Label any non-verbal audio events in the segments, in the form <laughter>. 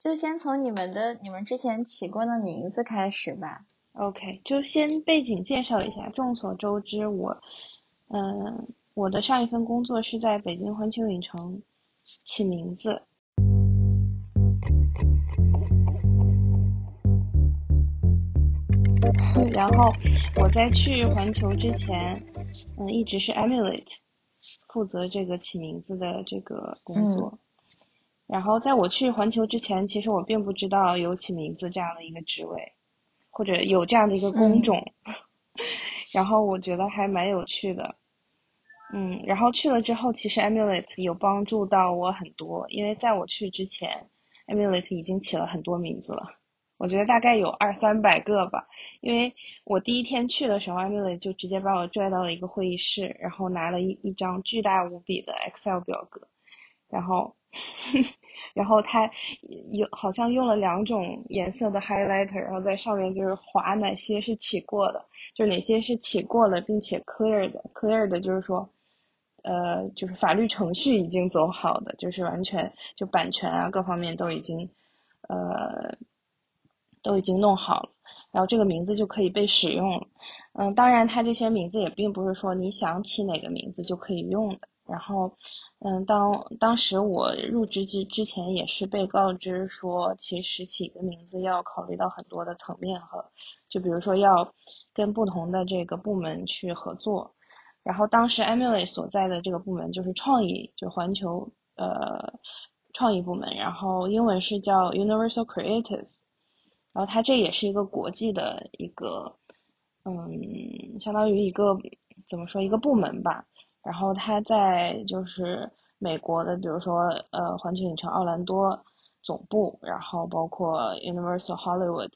就先从你们的你们之前起过的名字开始吧。OK，就先背景介绍一下。众所周知，我，嗯，我的上一份工作是在北京环球影城起名字。<laughs> 然后我在去环球之前，嗯，一直是 Emulate 负责这个起名字的这个工作。然后在我去环球之前，其实我并不知道有起名字这样的一个职位，或者有这样的一个工种。<laughs> 然后我觉得还蛮有趣的，嗯，然后去了之后，其实 Emulate 有帮助到我很多，因为在我去之前，Emulate 已经起了很多名字了，我觉得大概有二三百个吧。因为我第一天去的时候，Emulate 就直接把我拽到了一个会议室，然后拿了一一张巨大无比的 Excel 表格，然后。然后他有好像用了两种颜色的 highlighter，然后在上面就是划哪些是起过的，就哪些是起过了并且 clear 的，clear 的就是说，呃，就是法律程序已经走好的，就是完全就版权啊各方面都已经，呃，都已经弄好了，然后这个名字就可以被使用了。嗯，当然它这些名字也并不是说你想起哪个名字就可以用的。然后，嗯，当当时我入职之之前也是被告知说，其实起个名字要考虑到很多的层面和，就比如说要跟不同的这个部门去合作。然后当时 Emily 所在的这个部门就是创意，就环球呃创意部门，然后英文是叫 Universal Creative。然后它这也是一个国际的一个，嗯，相当于一个怎么说一个部门吧。然后他在就是美国的，比如说呃环球影城奥兰多总部，然后包括 Universal Hollywood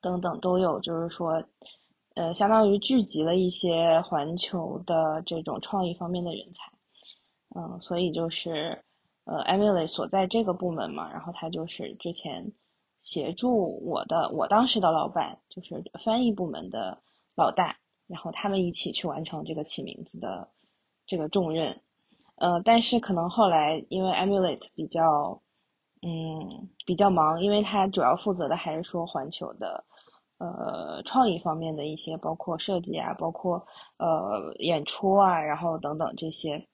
等等都有，就是说呃相当于聚集了一些环球的这种创意方面的人才，嗯，所以就是呃 Emily 所在这个部门嘛，然后他就是之前协助我的我当时的老板就是翻译部门的老大。然后他们一起去完成这个起名字的这个重任，呃，但是可能后来因为 Emulate 比较，嗯，比较忙，因为他主要负责的还是说环球的，呃，创意方面的一些，包括设计啊，包括呃演出啊，然后等等这些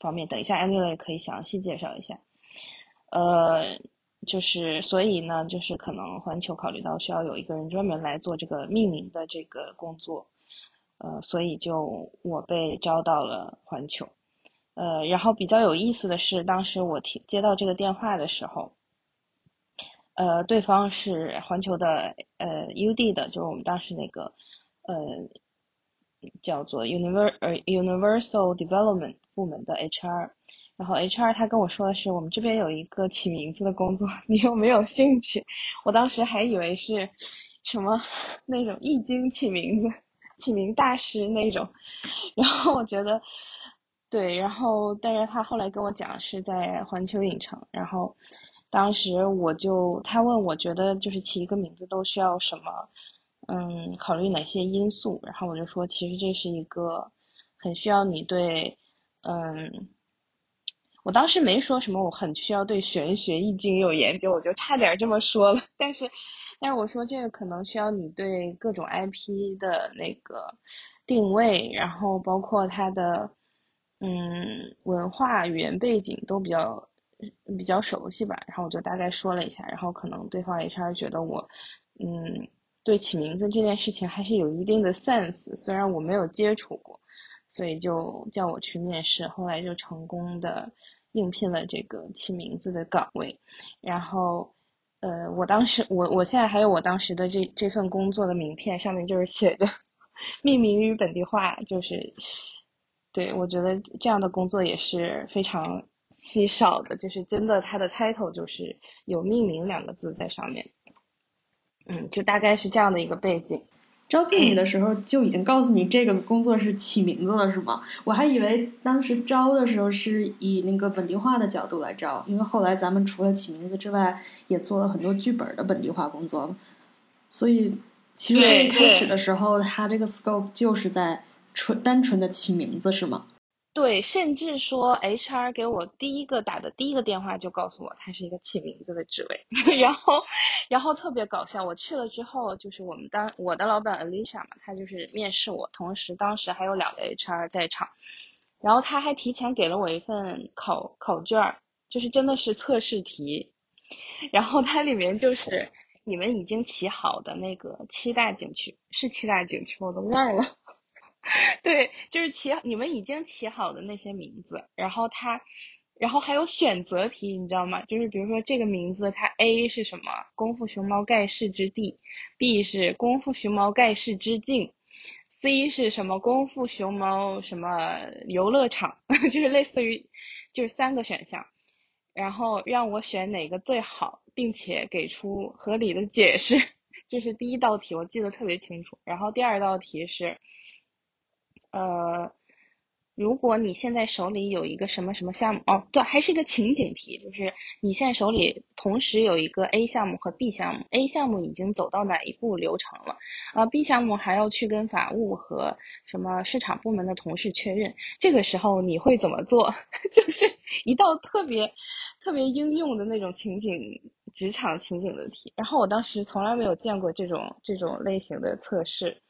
方面。等一下，Emulate 可以详细介绍一下，呃，就是所以呢，就是可能环球考虑到需要有一个人专门来做这个命名的这个工作。呃，所以就我被招到了环球，呃，然后比较有意思的是，当时我听接到这个电话的时候，呃，对方是环球的呃 UD 的，就是我们当时那个呃叫做 Univer 呃 Universal Development 部门的 HR，然后 HR 他跟我说的是，我们这边有一个起名字的工作，<laughs> 你有没有兴趣？我当时还以为是什么 <laughs> 那种易经起名字。<laughs> 起名大师那种，然后我觉得，对，然后但是他后来跟我讲是在环球影城，然后当时我就他问我觉得就是起一个名字都需要什么，嗯，考虑哪些因素，然后我就说其实这是一个很需要你对，嗯，我当时没说什么我很需要对玄学易经有研究，我就差点这么说了，但是。但是我说这个可能需要你对各种 IP 的那个定位，然后包括它的嗯文化语言背景都比较比较熟悉吧。然后我就大概说了一下，然后可能对方 HR 觉得我嗯对起名字这件事情还是有一定的 sense，虽然我没有接触过，所以就叫我去面试，后来就成功的应聘了这个起名字的岗位，然后。呃，我当时，我我现在还有我当时的这这份工作的名片，上面就是写着命名与本地化，就是，对我觉得这样的工作也是非常稀少的，就是真的，它的 title 就是有命名两个字在上面，嗯，就大概是这样的一个背景。招聘你的时候就已经告诉你这个工作是起名字了，是吗？我还以为当时招的时候是以那个本地化的角度来招，因为后来咱们除了起名字之外，也做了很多剧本的本地化工作，所以其实最一开始的时候，它这个 scope 就是在纯单纯的起名字，是吗？对，甚至说 HR 给我第一个打的第一个电话就告诉我，他是一个起名字的职位，<laughs> 然后，然后特别搞笑。我去了之后，就是我们当我的老板 Alicia 嘛，他就是面试我，同时当时还有两个 HR 在场，然后他还提前给了我一份考考卷，就是真的是测试题，然后它里面就是你们已经起好的那个七大景区，是七大景区，我都忘了。<laughs> 对，就是起你们已经起好的那些名字，然后它，然后还有选择题，你知道吗？就是比如说这个名字，它 A 是什么？功夫熊猫盖世之地，B 是功夫熊猫盖世之境，C 是什么？功夫熊猫什么游乐场？<laughs> 就是类似于，就是三个选项，然后让我选哪个最好，并且给出合理的解释。<laughs> 这是第一道题，我记得特别清楚。然后第二道题是。呃，如果你现在手里有一个什么什么项目，哦，对，还是一个情景题，就是你现在手里同时有一个 A 项目和 B 项目，A 项目已经走到哪一步流程了，啊，B 项目还要去跟法务和什么市场部门的同事确认，这个时候你会怎么做？<laughs> 就是一道特别特别应用的那种情景职场情景的题，然后我当时从来没有见过这种这种类型的测试。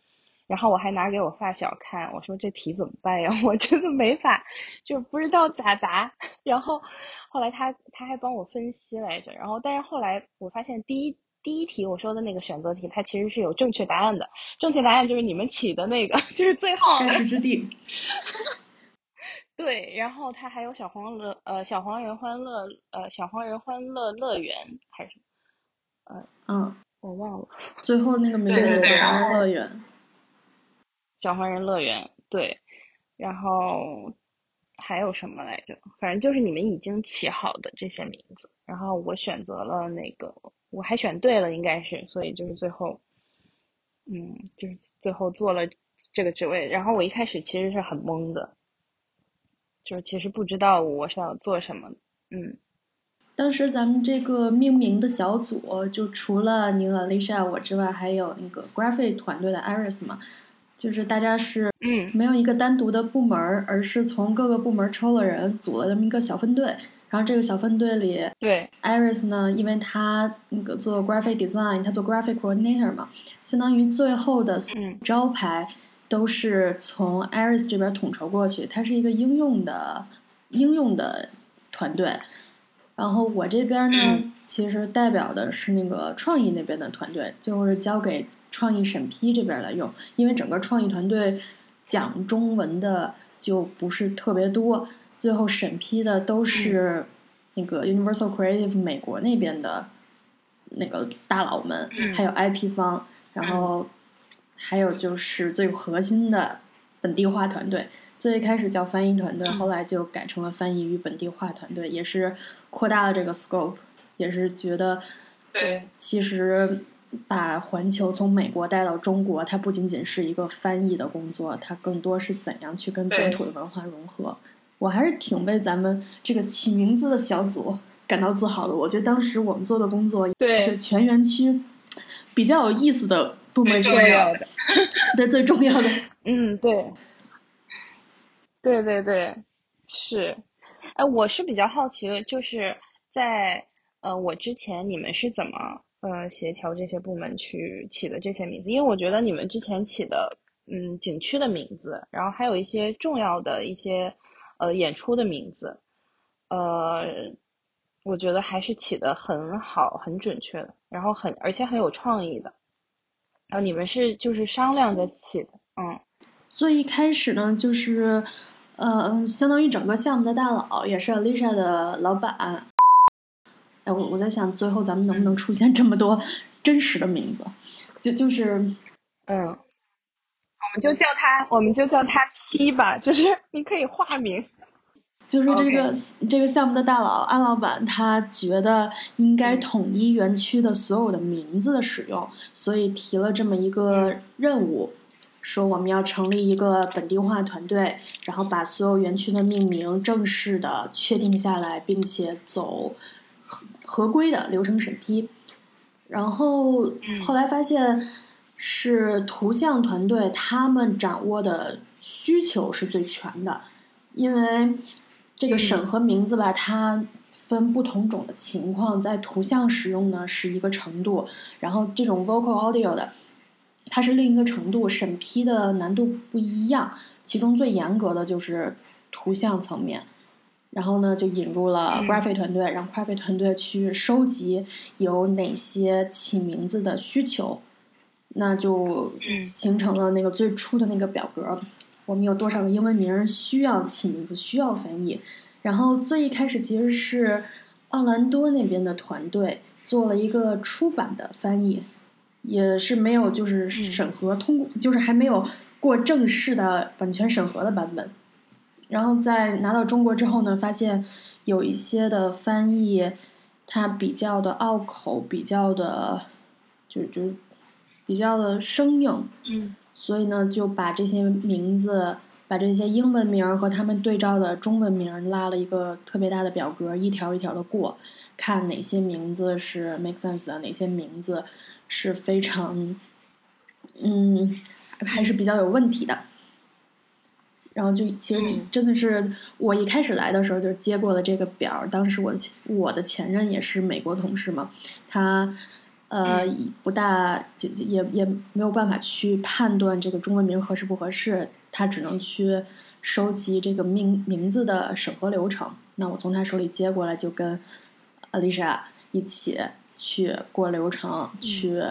然后我还拿给我发小看，我说这题怎么办呀？<laughs> 我真的没法，就不知道咋答。然后后来他他还帮我分析来着。然后但是后来我发现第一第一题我说的那个选择题，它其实是有正确答案的。正确答案就是你们起的那个，<laughs> 就是最后盖世之地。<laughs> 对，然后它还有小黄乐呃小黄人欢乐呃小黄人欢乐乐园还是呃嗯我忘了最后那个名字是小黄人乐园。小黄人乐园，对，然后还有什么来着？反正就是你们已经起好的这些名字，然后我选择了那个，我还选对了，应该是，所以就是最后，嗯，就是最后做了这个职位。然后我一开始其实是很懵的，就是其实不知道我是要做什么。嗯，当时咱们这个命名的小组，就除了您和 Lisa 我之外，还有那个 Graphic 团队的 Iris 嘛。就是大家是嗯，没有一个单独的部门，而是从各个部门抽了人，组了这么一个小分队。然后这个小分队里，对，Iris 呢，因为他那个做 graphic design，他做 graphic coordinator 嘛，相当于最后的招牌都是从 Iris 这边统筹过去。它是一个应用的应用的团队。然后我这边呢，其实代表的是那个创意那边的团队，就是交给。创意审批这边来用，因为整个创意团队讲中文的就不是特别多，最后审批的都是那个 Universal Creative 美国那边的那个大佬们，还有 IP 方，然后还有就是最核心的本地化团队。最开始叫翻译团队，后来就改成了翻译与本地化团队，也是扩大了这个 scope，也是觉得对，其实。把环球从美国带到中国，它不仅仅是一个翻译的工作，它更多是怎样去跟本土的文化融合。我还是挺为咱们这个起名字的小组感到自豪的。我觉得当时我们做的工作是全园区比较有意思的部门重要的，<laughs> 对最重要的。<laughs> 嗯，对，对对对，是。哎，我是比较好奇的，就是在呃，我之前你们是怎么？呃，协调这些部门去起的这些名字，因为我觉得你们之前起的，嗯，景区的名字，然后还有一些重要的一些，呃，演出的名字，呃，我觉得还是起的很好，很准确的，然后很而且很有创意的。然后你们是就是商量着起的，嗯。最一开始呢，就是，呃，相当于整个项目的大佬，也是 Lisa 的老板。哎，我我在想，最后咱们能不能出现这么多真实的名字？就就是，嗯，我们就叫他，我们就叫他 P 吧，就是 <laughs> 你可以化名。就是这个这个项目的大佬安老板，他觉得应该统一园区的所有的名字的使用，所以提了这么一个任务，说我们要成立一个本地化团队，然后把所有园区的命名正式的确定下来，并且走。合规的流程审批，然后后来发现是图像团队他们掌握的需求是最全的，因为这个审核名字吧，它分不同种的情况，在图像使用呢是一个程度，然后这种 vocal audio 的，它是另一个程度，审批的难度不一样。其中最严格的就是图像层面，然后呢就引入了 graphic 团队，让 graphic 团队去收集有哪些起名字的需求，那就形成了那个最初的那个表格。我们有多少个英文名需要起名字，需要翻译？然后最一开始其实是奥兰多那边的团队做了一个出版的翻译，也是没有就是审核通过，就是还没有过正式的版权审核的版本。然后在拿到中国之后呢，发现有一些的翻译它比较的拗口，比较的就就比较的生硬。嗯。所以呢，就把这些名字，把这些英文名和他们对照的中文名拉了一个特别大的表格，一条一条的过，看哪些名字是 make sense 的，哪些名字是非常，嗯，还是比较有问题的。然后就其实真的是我一开始来的时候就接过了这个表，当时我我的前任也是美国同事嘛，他。呃，不大，也也也没有办法去判断这个中文名合适不合适，他只能去收集这个名名字的审核流程。那我从他手里接过来，就跟 Alicia 一起去过流程，去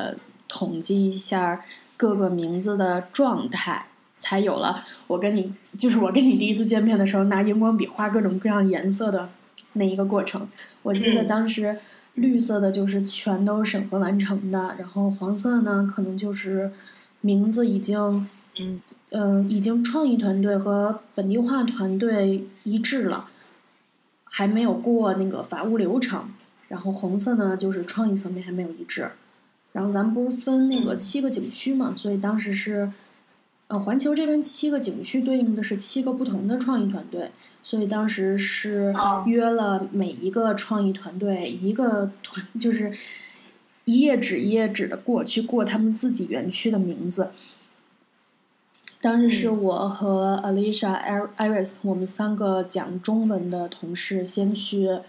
统计一下各个名字的状态，才有了我跟你，就是我跟你第一次见面的时候拿荧光笔画各种各样颜色的那一个过程。我记得当时。绿色的就是全都审核完成的，然后黄色呢，可能就是名字已经，嗯，呃，已经创意团队和本地化团队一致了，还没有过那个法务流程。然后红色呢，就是创意层面还没有一致。然后咱们不是分那个七个景区嘛，所以当时是。呃，环球这边七个景区对应的是七个不同的创意团队，所以当时是约了每一个创意团队一个团，就是一页纸一页纸的过去过他们自己园区的名字。当时是我和 Alicia、Iris 我们三个讲中文的同事先去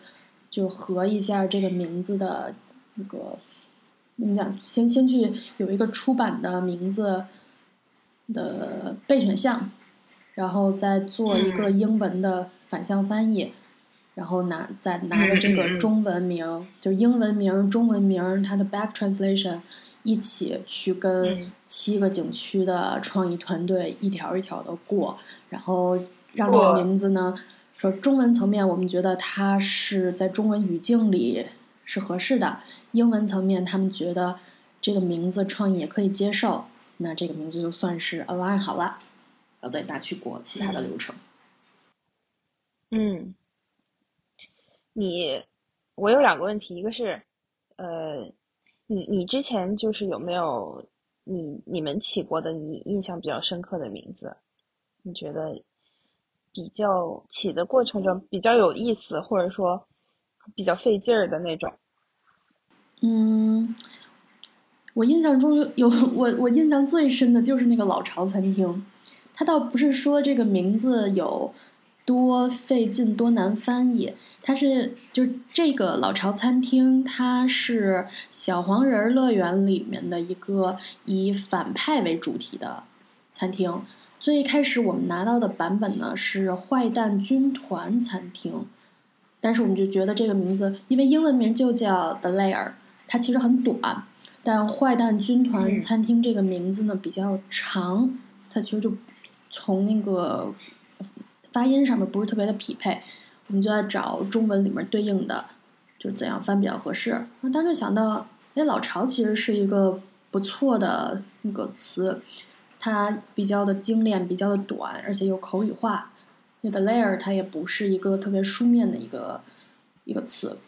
就合一下这个名字的那个，怎么讲？先先去有一个出版的名字。的备选项，然后再做一个英文的反向翻译，然后拿再拿着这个中文名，就英文名、中文名它的 back translation 一起去跟七个景区的创意团队一条一条的过，然后让这个名字呢，说中文层面我们觉得它是在中文语境里是合适的，英文层面他们觉得这个名字创意也可以接受。那这个名字就算是 align 好了，然后再拿去过其他的流程。嗯，你，我有两个问题，一个是，呃，你你之前就是有没有你你们起过的你印象比较深刻的名字？你觉得比较起的过程中比较有意思，或者说比较费劲儿的那种？嗯。我印象中有我我印象最深的就是那个老巢餐厅，它倒不是说这个名字有多费劲多难翻译，它是就这个老巢餐厅，它是小黄人乐园里面的一个以反派为主题的餐厅。最一开始我们拿到的版本呢是坏蛋军团餐厅，但是我们就觉得这个名字，因为英文名就叫 The Lair，它其实很短。但坏蛋军团餐厅这个名字呢比较长，它其实就从那个发音上面不是特别的匹配，我们就在找中文里面对应的，就是怎样翻比较合适。我当时想到，哎，老巢其实是一个不错的那个词，它比较的精炼，比较的短，而且又口语化。那个 layer 它也不是一个特别书面的一个一个词，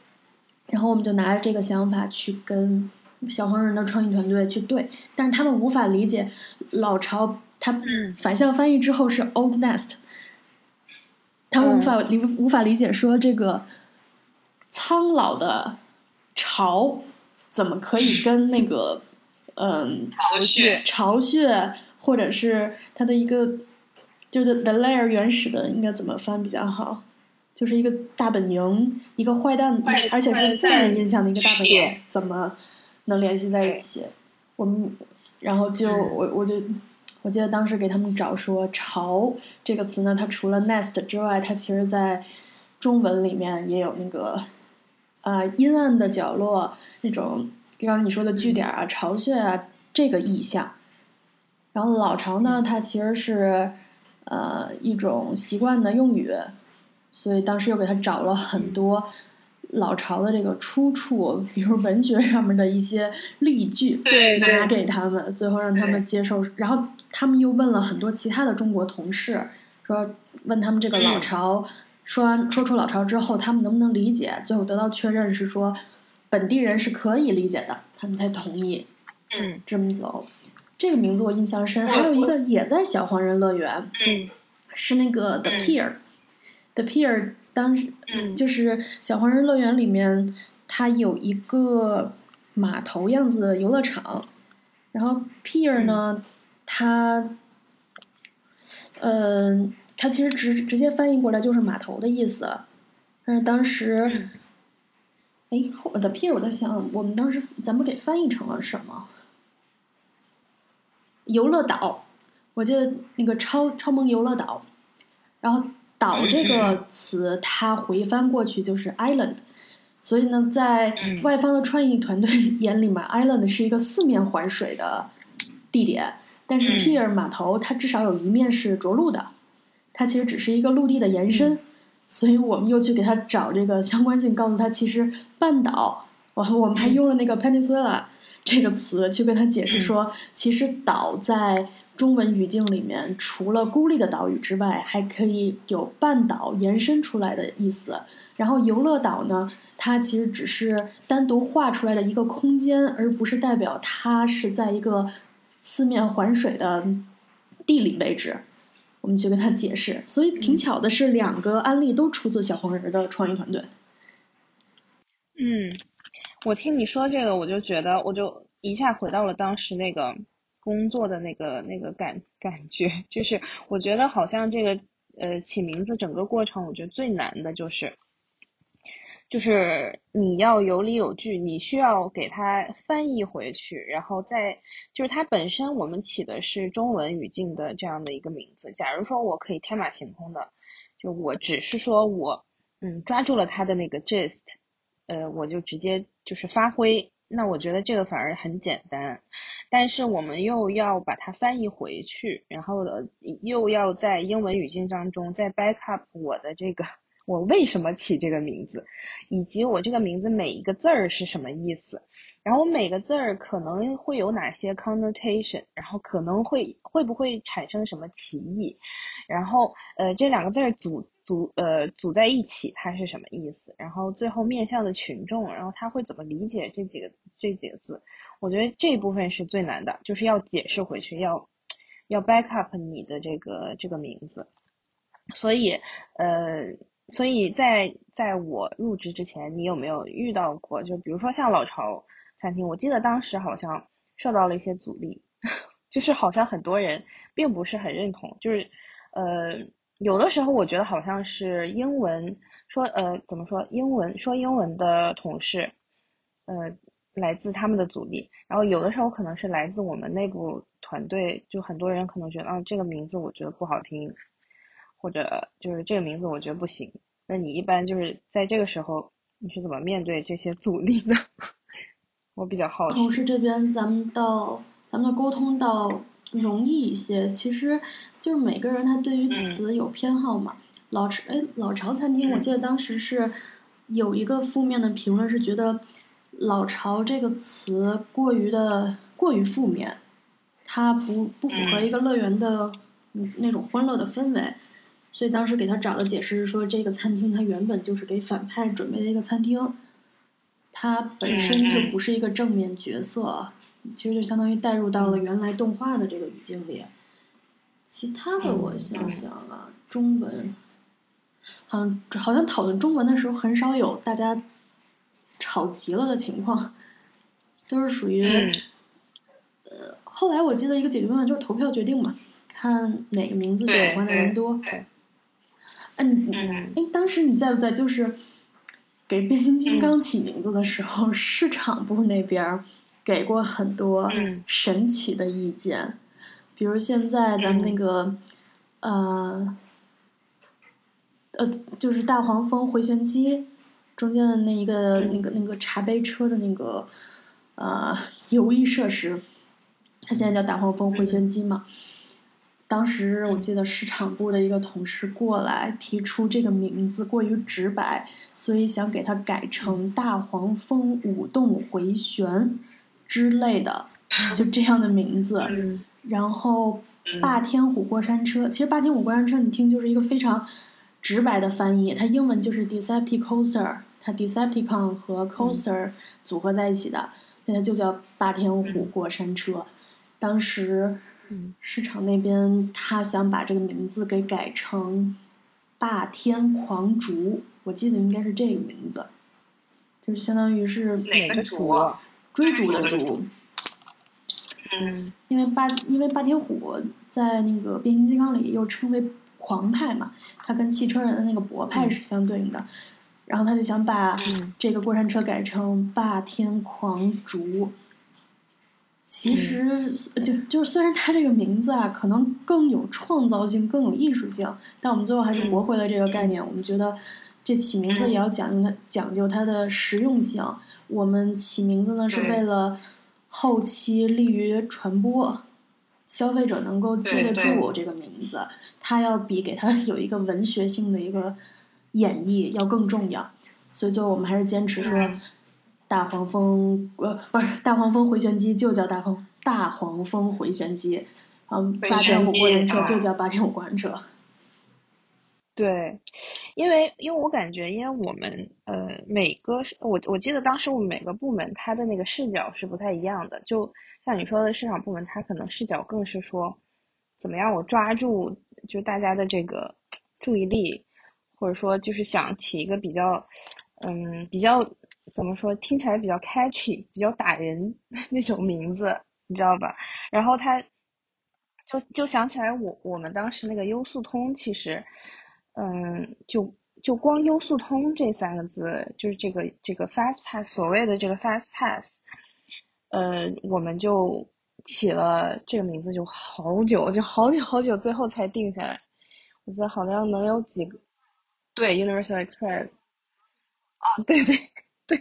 然后我们就拿着这个想法去跟。小黄人的创意团队去对，但是他们无法理解老巢，他反向翻译之后是 old nest，他们无法理无法理解说这个苍老的巢怎么可以跟那个嗯巢穴。巢穴或者是它的一个就是 The layer 原始的应该怎么翻比较好？就是一个大本营，一个坏蛋，而且是负面印象的一个大本营，怎么能联系在一起？我们然后就我我就我记得当时给他们找说“巢”这个词呢，它除了 nest 之外，它其实在中文里面也有那个啊阴暗的角落那种刚刚你说的据点啊、巢穴啊这个意象。然后老巢呢，它其实是呃一种习惯的用语。所以当时又给他找了很多老巢的这个出处，比如文学上面的一些例句，拿给他们，最后让他们接受。然后他们又问了很多其他的中国同事，说问他们这个老巢，说完说出老巢之后，他们能不能理解？最后得到确认是说本地人是可以理解的，他们才同意嗯这么走。这个名字我印象深，还有一个也在小黄人乐园，嗯是那个 The Pier。The Pier 当时嗯。就是小黄人乐园里面，它有一个码头样子的游乐场，然后 Pier 呢，它，嗯、它其实直直接翻译过来就是码头的意思，但是当时，哎，后 The Pier 我在想，我们当时咱们给翻译成了什么？游乐岛，我记得那个超超萌游乐岛，然后岛这个词它回翻过去就是 island，所以呢，在嗯。外方的创意团队 <laughs> 眼里面，island 是一个四面环水的地点，但是嗯。Pier 码头它至少有一面是着陆的，它其实只是一个陆地的延伸，所以我们又去给它找这个相关性，告诉他其实半岛，我我们还用了那个 peninsula 这个词去跟他解释说，其实岛在中文语境里面，除了孤立的岛屿之外，还可以有半岛延伸出来的意思。然后游乐岛呢，它其实只是单独画出来的一个空间，而不是代表它是在一个四面环水的地理位置。我们去跟他解释，所以挺巧的是，两个案例都出自小黄人的创意团队。嗯，我听你说这个，我就觉得，我就一下回到了当时那个工作的那个那个感感觉，就是我觉得好像这个呃起名字整个过程，我觉得最难的就是。就是你要有理有据，你需要给它翻译回去，然后再就是它本身我们起的是中文语境的这样的一个名字。假如说我可以天马行空的，就我只是说我嗯抓住了它的那个 gist，呃，我就直接就是发挥，那我觉得这个反而很简单。但是我们又要把它翻译回去，然后呢又要在英文语境当中再 back up 我的这个。我为什么起这个名字，以及我这个名字每一个字儿是什么意思，然后每个字儿可能会有哪些 connotation，然后可能会会不会产生什么歧义，然后呃这两个字儿组组呃组在一起它是什么意思，然后最后面向的群众，然后他会怎么理解这几个这几个字，我觉得这部分是最难的，就是要解释回去，要要 back up 你的这个这个名字，所以呃。所以在在我入职之前，你有没有遇到过？就比如说像老巢餐厅，我记得当时好像受到了一些阻力，<laughs> 就是好像很多人并不是很认同。就是呃，有的时候我觉得好像是英文说呃怎么说英文说英文的同事，呃来自他们的阻力，然后有的时候可能是来自我们内部团队，就很多人可能觉得啊这个名字我觉得不好听。或者就是这个名字我觉得不行，那你一般就是在这个时候你是怎么面对这些阻力的？我比较好奇。同事这边咱们到咱们的沟通到容易一些，其实就是每个人他对于词有偏好嘛。老巢哎老巢餐厅，我记得当时是有一个负面的评论，是觉得老巢这个词过于的过于负面，它不不符合一个乐园的嗯那种欢乐的氛围。所以当时给他找的解释是说，这个餐厅它原本就是给反派准备的一个餐厅，它本身就不是一个正面角色，其实就相当于带入到了原来动画的这个语境里。其他的我想想啊，中文，好像好像讨论中文的时候很少有大家吵急了的情况，都是属于，呃，后来我记得一个解决办法就是投票决定嘛。看哪个名字喜欢的人多。对，嗯，嗯哎，当时你在不在？就是给变形金刚起名字的时候，市场部那边儿给过很多嗯。神奇的意见，比如现在咱们那个，呃，呃，就是大黄蜂回旋机中间的那一个、那个那个茶杯车的那个呃游艺设施，它现在叫大黄蜂回旋机嘛。当时我记得市场部的一个同事过来提出这个名字过于直白，所以想给它改成大黄蜂舞动回旋之类的，就这样的名字。<laughs> 嗯然后嗯霸天虎过山车，其实霸天虎过山车你听就是一个非常直白的翻译，它英文就是 Decepticoaster，它 Decepticon 和 coaster 组合在一起的，所以它就叫霸天虎过山车。当时嗯市场那边他想把这个名字给改成霸天狂逐，我记得应该是这个名字，就是相当于是哪个族啊？追逐的逐。嗯因为霸因为霸天虎在那个变形金刚里又称为狂派嘛，它跟汽车人的那个博派是相对应的，然后他就想把嗯这个过山车改成霸天狂逐。其实就就是虽然它这个名字啊，可能更有创造性、更有艺术性，但我们最后还是驳回了这个概念。我们觉得这起名字也要讲究它讲究它的实用性。我们起名字呢是为了后期利于传播，消费者能够记得住这个名字，它要比给它有一个文学性的一个演绎要更重要。所以最后我们还是坚持说嗯，大黄蜂呃 <laughs> 不是大黄蜂回旋机就叫大黄大黄蜂回旋机，嗯，回八点五过山车啊。就叫八点五过山车。对，因为因为我感觉，因为我们呃每个我我记得当时我们每个部门它的那个视角是不太一样的，就像你说的市场部门，它可能视角更是说怎么样我抓住就大家的这个注意力，或者说就是想起一个比较嗯比较怎么说听起来比较 catchy、比较打人 <laughs> 那种名字，你知道吧？然后他就就想起来我我们当时那个优速通其实。嗯，就就光优速通这三个字，就是这个这个 fast pass，所谓的这个 fast pass，呃，我们就起了这个名字就好久，就好久好久，最后才定下来。我记得好像能有几个，对，Universal Express，啊，对对 <laughs> 对，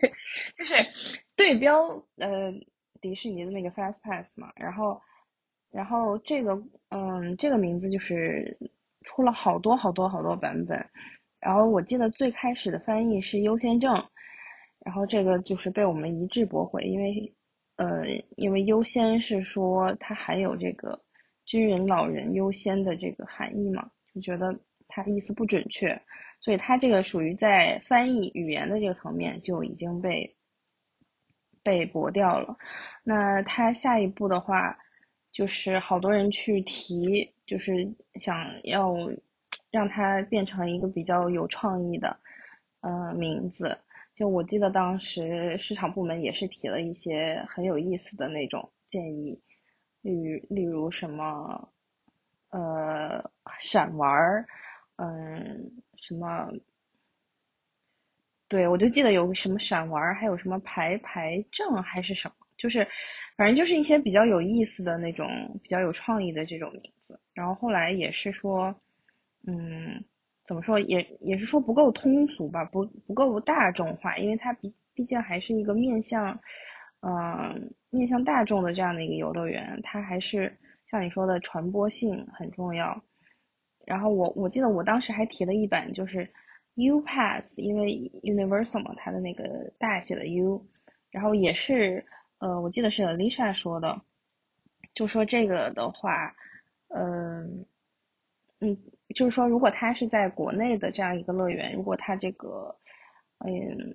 就是对标呃迪士尼的那个 fast pass 嘛，然后然后这个嗯这个名字就是。出了好多好多好多版本，然后我记得最开始的翻译是优先证，然后这个就是被我们一致驳回，因为呃，因为优先是说它含有这个军人老人优先的这个含义嘛，就觉得它意思不准确，所以它这个属于在翻译语言的这个层面就已经被被驳掉了。那它下一步的话，就是好多人去提。就是想要让它变成一个比较有创意的呃名字，就我记得当时市场部门也是提了一些很有意思的那种建议，例如例如什么呃闪玩儿，嗯什么，对我就记得有个什么闪玩，还有什么排排证还是什么，就是反正就是一些比较有意思的那种比较有创意的这种名字。然后后来也是说，嗯，怎么说也也是说不够通俗吧，不不够大众化，因为它毕毕竟还是一个面向，嗯，面向大众的这样的一个游乐园，它还是像你说的传播性很重要。然后我我记得我当时还提了一版，就是 U Pass，因为 Universal 嘛，它的那个大写的 U，然后也是呃，我记得是 Lisa 说的，就说这个的话。嗯，嗯，就是说，如果他是在国内的这样一个乐园，如果他这个嗯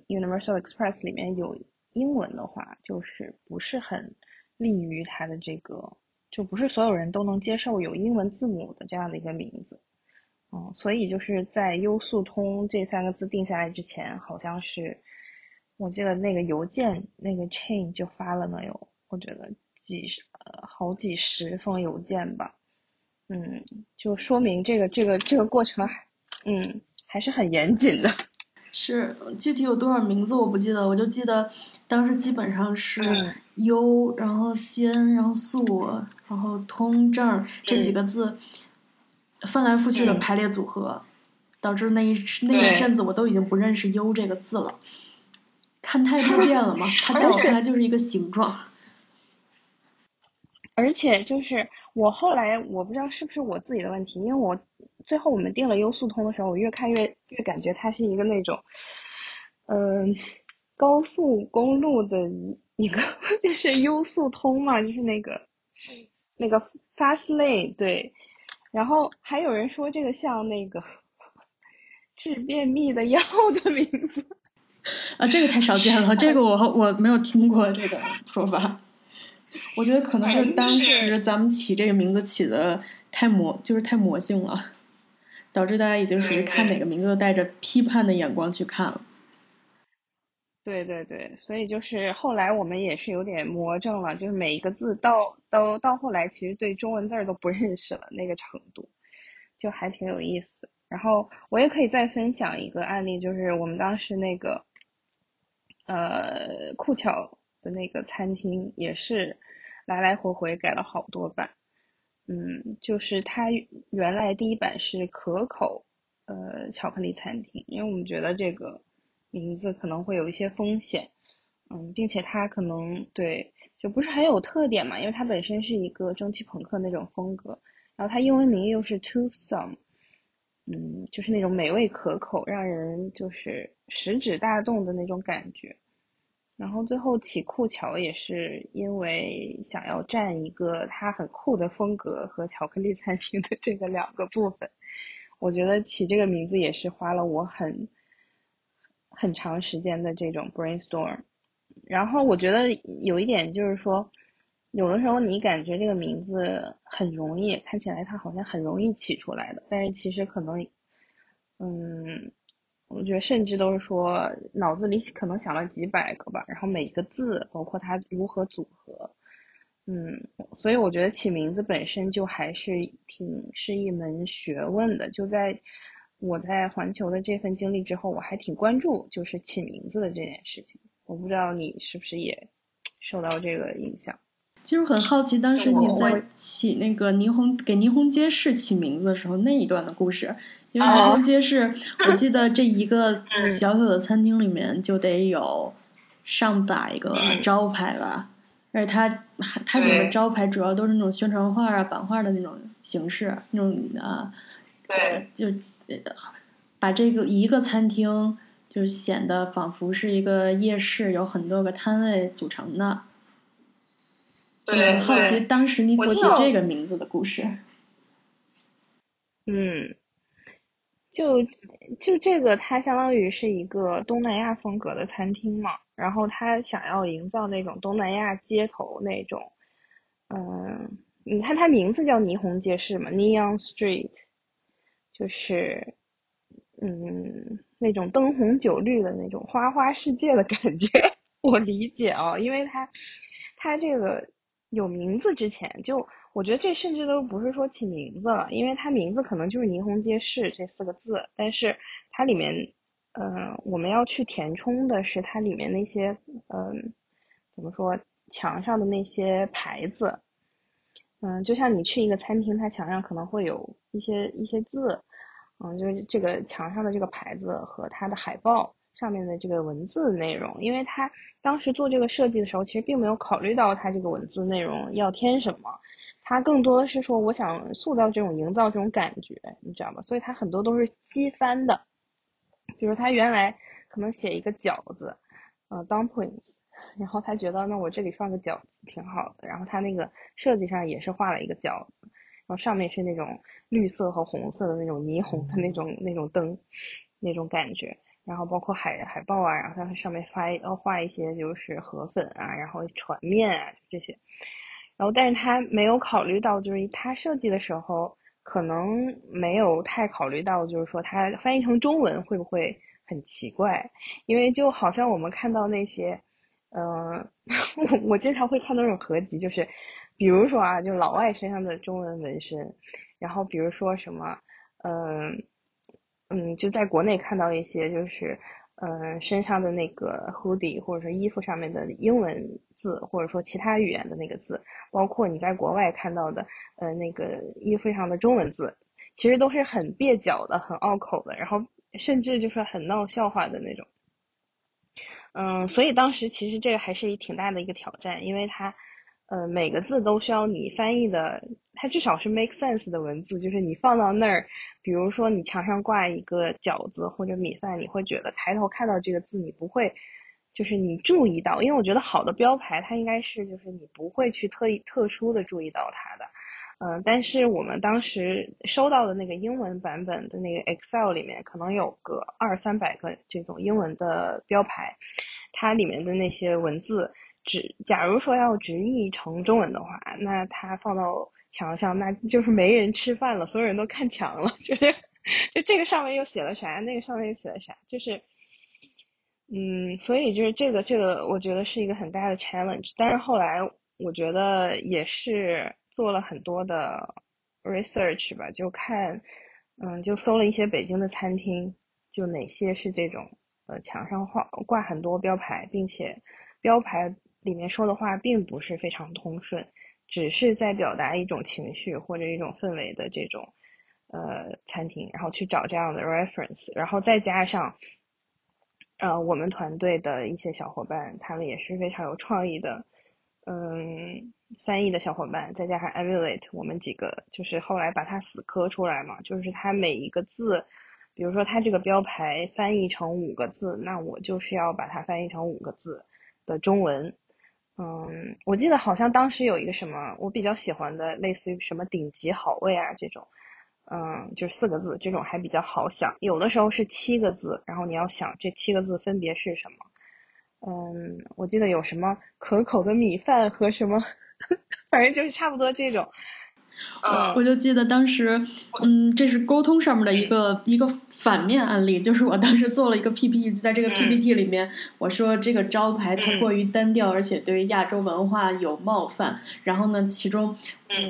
Universal Express 里面有英文的话，就是不是很利于他的这个，就不是所有人都能接受有英文字母的这样的一个名字。嗯，所以就是在优速通这三个字定下来之前，好像是我记得那个邮件那个 chain 就发了能有，我觉得几十呃好几十封邮件吧。嗯，就说明这个这个这个过程，嗯，还是很严谨的。是具体有多少名字我不记得，我就记得当时基本上是优，然后先，然后素，然后通正这几个字翻来覆去的排列组合，导致那一那一阵子我都已经不认识优这个字了。看太多遍了嘛，它在我看来就是一个形状。而且就是我后来我不知道是不是我自己的问题，因为我最后我们定了优速通的时候，我越看越越感觉它是一个那种，嗯，高速公路的一一个 <laughs> 就是优速通嘛，就是那个那个 fast lane 对，然后还有人说这个像那个治便秘的药的名字。啊，这个太少见了，这个我 <laughs> 我没有听过这个说法。我觉得可能就是当时咱们起这个名字起的太魔，就是太魔性了，导致大家已经属于看哪个名字都带着批判的眼光去看了。对对对，所以就是后来我们也是有点魔怔了，就是每一个字到都到后来，其实对中文字儿都不认识了那个程度，就还挺有意思的。然后我也可以再分享一个案例，就是我们当时那个。呃，酷巧的那个餐厅也是来来回回改了好多版，嗯，就是它原来第一版是可口呃巧克力餐厅，因为我们觉得这个名字可能会有一些风险，嗯，并且它可能对就不是很有特点嘛，因为它本身是一个蒸汽朋克那种风格，然后它英文名又是 Toothsome，嗯，就是那种美味可口，让人就是食指大动的那种感觉。然后最后起酷巧也是因为想要占一个它很酷的风格和巧克力餐厅的这个两个部分，我觉得起这个名字也是花了我很很长时间的这种 brainstorm。然后我觉得有一点就是说，有的时候你感觉这个名字很容易，看起来它好像很容易起出来的，但是其实可能，嗯。我觉得甚至都是说脑子里可能想了几百个吧，然后每个字包括它如何组合，嗯，所以我觉得起名字本身就还是挺是一门学问的。就在我在环球的这份经历之后，我还挺关注就是起名字的这件事情。我不知道你是不是也受到这个影响。其实很好奇，当时你在起那个霓虹给霓虹街市起名字的时候那一段的故事。因为霓虹街市，我记得这一个小小的餐厅里面就得有上百个招牌吧，而且它它里面招牌主要都是那种宣传画啊、版画的那种形式，那种啊，对，就把这个一个餐厅就显得仿佛是一个夜市，有很多个摊位组成的。对，好奇当时你起这个名字的故事。嗯。就就这个，它相当于是一个东南亚风格的餐厅嘛，然后他想要营造那种东南亚街头那种，嗯，你看它名字叫霓虹街市嘛，Neon Street，就是嗯那种灯红酒绿的那种花花世界的感觉，<laughs> 我理解哦，因为它它这个有名字之前就。我觉得这甚至都不是说起名字了，因为它名字可能就是霓虹街市这四个字，但是它里面，嗯，我们要去填充的是它里面那些，嗯，怎么说，墙上的那些牌子，嗯，就像你去一个餐厅，它墙上可能会有一些一些字，嗯，就是这个墙上的这个牌子和它的海报上面的这个文字内容，因为他当时做这个设计的时候，其实并没有考虑到它这个文字内容要填什么。他更多的是说，我想塑造这种、营造这种感觉，你知道吗？所以他很多都是机翻的，比如他原来可能写一个饺子，呃，dumplings，然后他觉得那我这里放个饺子挺好的，然后他那个设计上也是画了一个饺子，然后上面是那种绿色和红色的那种霓虹的那种那种灯，那种感觉，然后包括海海报啊，然后它上面发要画一些就是河粉啊，然后船面啊这些。然后，但是他没有考虑到，就是他设计的时候，可能没有太考虑到，就是说他翻译成中文会不会很奇怪？因为就好像我们看到那些，嗯，<laughs> 我我经常会看到那种合集，就是比如说啊，就老外身上的中文纹身，然后比如说什么，嗯嗯，就在国内看到一些就是。嗯，身上的那个 hoodie 或者说衣服上面的英文字，或者说其他语言的那个字，包括你在国外看到的，呃，那个衣服上的中文字，其实都是很蹩脚的、很拗口的，然后甚至就是很闹笑话的那种。嗯，所以当时其实这个还是一挺大的一个挑战，因为它。呃，每个字都需要你翻译的，它至少是 make sense 的文字，就是你放到那儿，比如说你墙上挂一个饺子或者米饭，你会觉得抬头看到这个字，你不会，就是你注意到，因为我觉得好的标牌它应该是就是你不会去特意特殊的注意到它的，嗯，但是我们当时收到的那个英文版本的那个 Excel 里面可能有个二三百个这种英文的标牌，它里面的那些文字。直，假如说要直译成中文的话，那它放到墙上，那就是没人吃饭了，所有人都看墙了，就是，就这个上面又写了啥，那个上面又写了啥，就是，嗯，所以就是这个这个，我觉得是一个很大的 challenge。但是后来我觉得也是做了很多的 research 吧，就看，嗯，就搜了一些北京的餐厅，就哪些是这种，呃，墙上画挂很多标牌，并且标牌。里面说的话并不是非常通顺，只是在表达一种情绪或者一种氛围的这种呃餐厅，然后去找这样的 reference，然后再加上呃我们团队的一些小伙伴，他们也是非常有创意的，嗯，翻译的小伙伴，再加上 emulate，我们几个就是后来把它死磕出来嘛，就是它每一个字，比如说它这个标牌翻译成五个字，那我就是要把它翻译成五个字的中文。嗯，我记得好像当时有一个什么我比较喜欢的，类似于什么顶级好味啊这种，嗯，就四个字，这种还比较好想。有的时候是七个字，然后你要想这七个字分别是什么。嗯，我记得有什么可口的米饭和什么，<laughs> 反正就是差不多这种。嗯，我就记得当时，嗯，这是沟通上面的一个一个反面案例，就是我当时做了一个 PPT，在这个 PPT 里面，我说这个招牌它过于单调，而且对于亚洲文化有冒犯。然后呢，其中，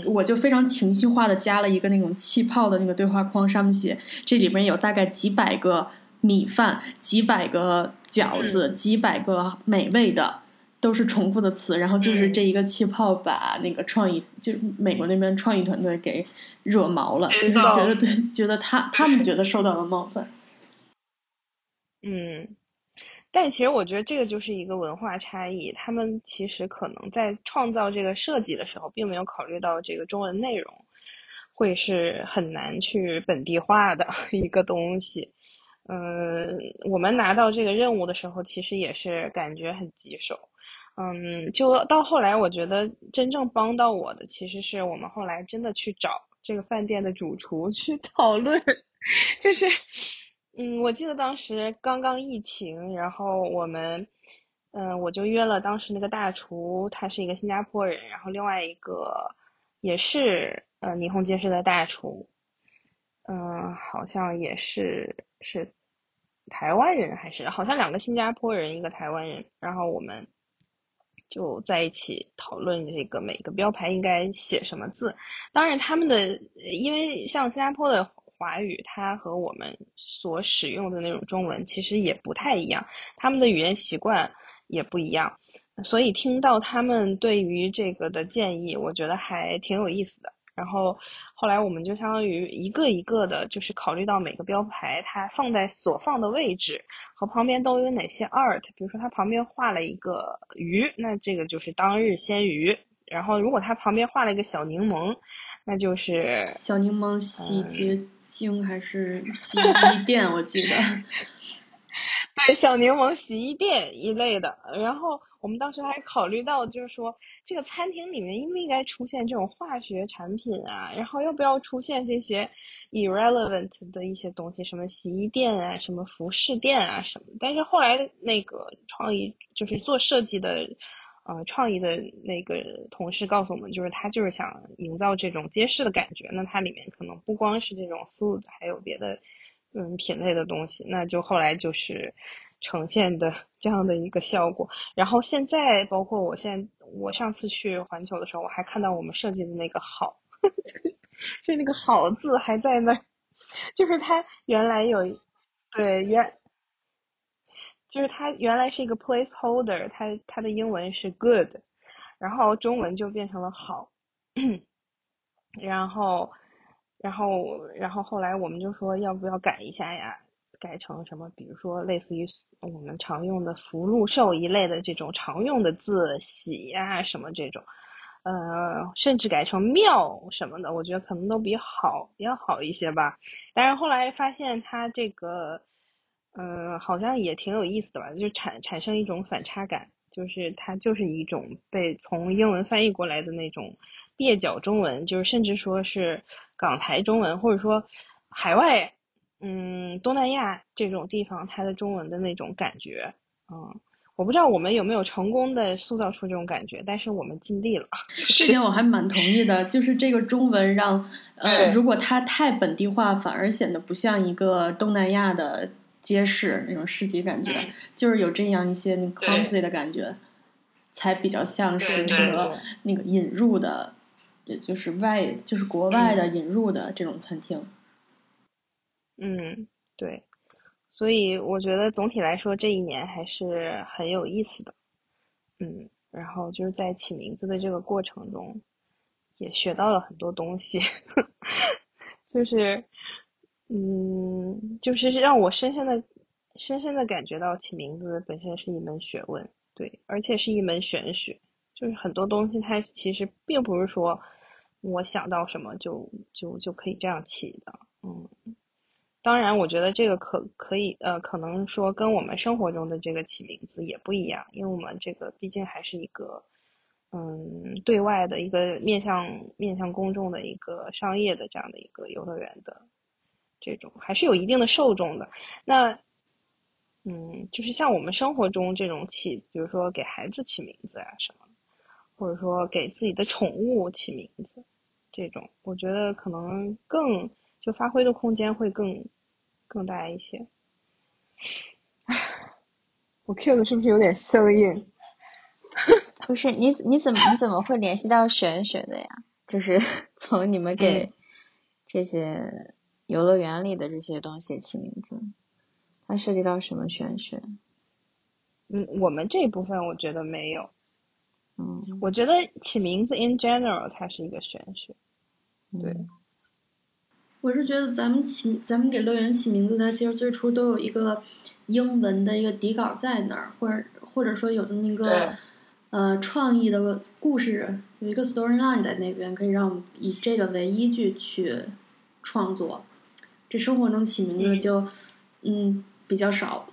我就非常情绪化的加了一个那种气泡的那个对话框，上面写这里面有大概几百个米饭，几百个饺子，几百个美味的。都是重复的词，然后就是这一个气泡把那个创意，就美国那边创意团队给惹毛了，就是觉得对，觉得他他们觉得受到了冒犯。<laughs> 嗯，但其实我觉得这个就是一个文化差异，他们其实可能在创造这个设计的时候，并没有考虑到这个中文内容会是很难去本地化的 <laughs> 一个东西。嗯，我们拿到这个任务的时候，其实也是感觉很棘手。嗯，就到后来，我觉得真正帮到我的，其实是我们后来真的去找这个饭店的主厨去 <laughs> 讨论，就是，嗯，我记得当时刚刚疫情，然后我们，嗯，我就约了当时那个大厨，他是一个新加坡人，然后另外一个也是呃霓虹街市的大厨，嗯，好像也是是台湾人还是好像两个新加坡人，一个台湾人，然后我们。就在一起讨论这个每个标牌应该写什么字。当然，他们的因为像新加坡的华语，它和我们所使用的那种中文其实也不太一样，他们的语言习惯也不一样，所以听到他们对于这个的建议，我觉得还挺有意思的。然后后来我们就相当于一个一个的，就是考虑到每个标牌它放在所放的位置和旁边都有哪些 art，比如说它旁边画了一个鱼，那这个就是当日鲜鱼。然后如果它旁边画了一个小柠檬，那就是小柠檬洗洁精还是洗衣店？我记得。<laughs> 对，小柠檬洗衣店一类的。然后。我们当时还考虑到，就是说这个餐厅里面应不应该出现这种化学产品啊？然后要不要出现这些 irrelevant 的一些东西，什么洗衣店啊，什么服饰店啊什么？但是后来那个创意就是做设计的，呃，创意的那个同事告诉我们，就是他就是想营造这种街市的感觉。那它里面可能不光是这种 food，还有别的嗯品类的东西。那就后来就是。呈现的这样的一个效果，然后现在包括我现我上次去环球的时候，我还看到我们设计的那个好，<laughs> 就那个“好”字还在那儿，就是它原来有，对原，就是它原来是一个 placeholder，它它的英文是 good，然后中文就变成了好，<coughs> 然后然后然后后来我们就说要不要改一下呀？改成什么？比如说类似于我们常用的福禄寿一类的这种常用的字，喜呀什么这种。呃，甚至改成妙什么的，我觉得可能都比好要好一些吧。但是后来发现它这个，嗯，好像也挺有意思的吧，就产产生一种反差感，就是它就是一种被从英文翻译过来的那种蹩脚中文，就是甚至说是港台中文，或者说海外，嗯，东南亚这种地方它的中文的那种感觉，嗯。我不知道我们有没有成功的塑造出这种感觉，但是我们尽力了。<laughs> 这点我还蛮同意的，就是这个中文让呃，如果它太本地化，反而显得不像一个东南亚的街市那种市集感觉，就是有这样一些那 clumsy 的感觉，才比较像是和那个引入的，就是外就是国外的引入的这种餐厅。嗯，嗯对。所以我觉得总体来说这一年还是很有意思的，嗯，然后就是在起名字的这个过程中，也学到了很多东西，<laughs> 就是，嗯，就是让我深深的、深深的感觉到起名字本身是一门学问，对，而且是一门玄学，就是很多东西它其实并不是说我想到什么就就就可以这样起的，嗯。当然，我觉得这个可可以，呃，可能说跟我们生活中的这个起名字也不一样，因为我们这个毕竟还是一个，嗯，对外的一个面向面向公众的一个商业的这样的一个游乐园的这种，还是有一定的受众的。那，嗯，就是像我们生活中这种起，比如说给孩子起名字啊什么，或者说给自己的宠物起名字，这种，我觉得可能更。就发挥的空间会更更大一些。<laughs> 我 Q 的是不是有点生硬？<laughs> 不是，你你怎么你怎么会联系到玄学的呀？就是 <laughs> 从你们给这些游乐园里的这些东西起名字，它涉及到什么玄学？嗯，我们这部分我觉得没有。嗯，我觉得起名字 in general 它是一个玄学，对。我是觉得咱们起，咱们给乐园起名字，它其实最初都有一个英文的一个底稿在那儿，或者或者说有那么一个呃创意的故事，有一个 storyline 在那边，可以让我们以这个为依据去创作。这生活中起名字就嗯比较少，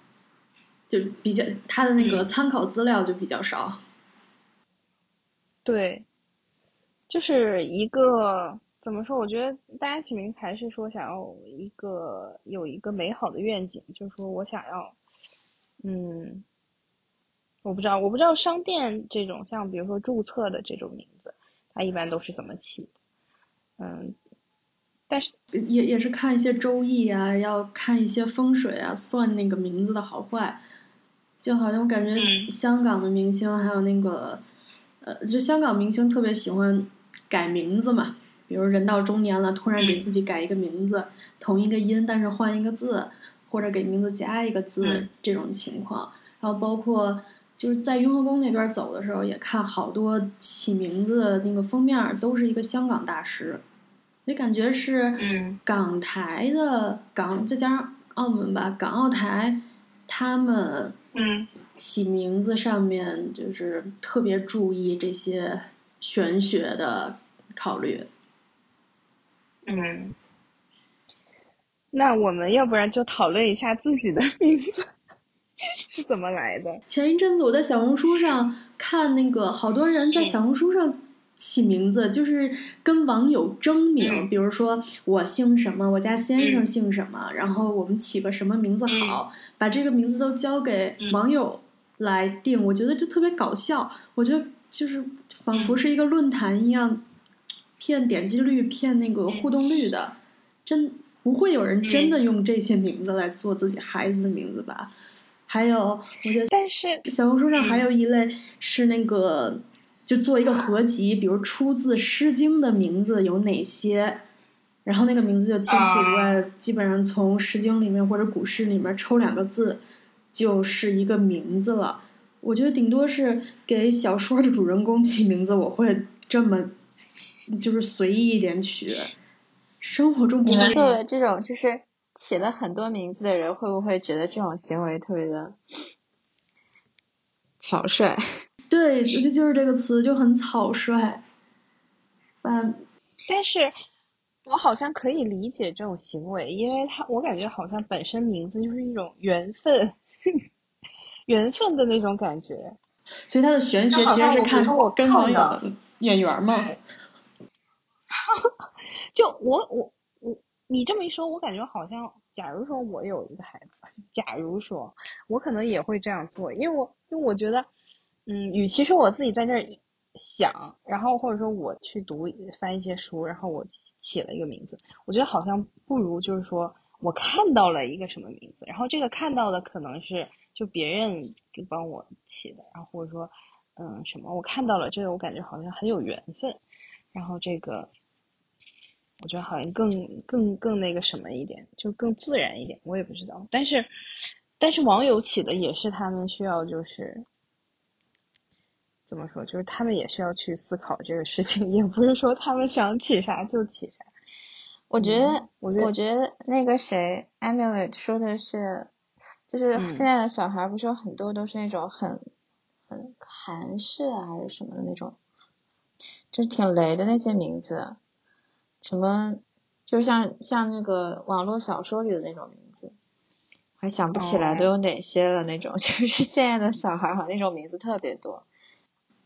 就比较它的那个参考资料就比较少。对，就是一个。怎么说？我觉得大家起名还是说想要一个有一个美好的愿景，就是说我想要，嗯，我不知道，我不知道商店这种像比如说注册的这种名字，它一般都是怎么起的，嗯，但是也也是看一些周易啊，要看一些风水啊，算那个名字的好坏，就好像我感觉香港的明星还有那个，呃，就香港明星特别喜欢改名字嘛。比如人到中年了，突然给自己改一个名字，同一个音但是换一个字，或者给名字加一个字这种情况。然后包括就是在雍和宫那边走的时候，也看好多起名字的那个封面都是一个香港大师，也感觉是港台的港再加上澳门吧，港澳台他们起名字上面就是特别注意这些玄学的考虑。嗯，那我们要不然就讨论一下自己的名字是怎么来的。前一阵子我在小红书上看那个，好多人在小红书上起名字，就是跟网友争名，比如说我姓什么，我家先生姓什么，然后我们起个什么名字好，把这个名字都交给网友来定。我觉得就特别搞笑，我觉得就是仿佛是一个论坛一样。骗点击率、骗那个互动率的，真不会有人真的用这些名字来做自己孩子的名字吧？还有，我觉得，但是小红书上还有一类是那个，就做一个合集，比如出自《诗经》的名字有哪些，然后那个名字就千奇百怪，基本上从《诗经》里面或者古诗里面抽两个字，就是一个名字了。我觉得顶多是给小说的主人公起名字，我会这么就是随意一点取。生活中不会你们作为这种就是起了很多名字的人，会不会觉得这种行为特别的草率？<laughs> 对，我觉得就是这个词就很草率。嗯，但是我好像可以理解这种行为，因为他我感觉好像本身名字就是一种缘分，<laughs> 缘分的那种感觉。所以他的玄学其实是看像我跟网友看到的眼缘嘛。就我我我，你这么一说，我感觉好像，假如说我有一个孩子，假如说我可能也会这样做，因为我因为我觉得，嗯，与其说我自己在那儿想，然后或者说我去读翻一些书，然后我起了一个名字，我觉得好像不如就是说我看到了一个什么名字，然后这个看到的可能是就别人给帮我起的，然后或者说嗯什么我看到了这个，我感觉好像很有缘分，然后这个。我觉得好像更更更那个什么一点，就更自然一点，我也不知道。但是，但是网友起的也是他们需要就是怎么说，就是他们也需要去思考这个事情，<laughs> 也不是说他们想起啥就起啥。我觉得，嗯我觉得我觉得那个谁，Amulet 说的是，就是嗯现在的小孩不是有很多都是那种很很韩式啊还是什么的那种，就是挺雷的那些名字，什么就像像那个网络小说里的那种名字，还想不起来哦都有哪些了那种，<laughs> 就是现在的小孩好像那种名字特别多。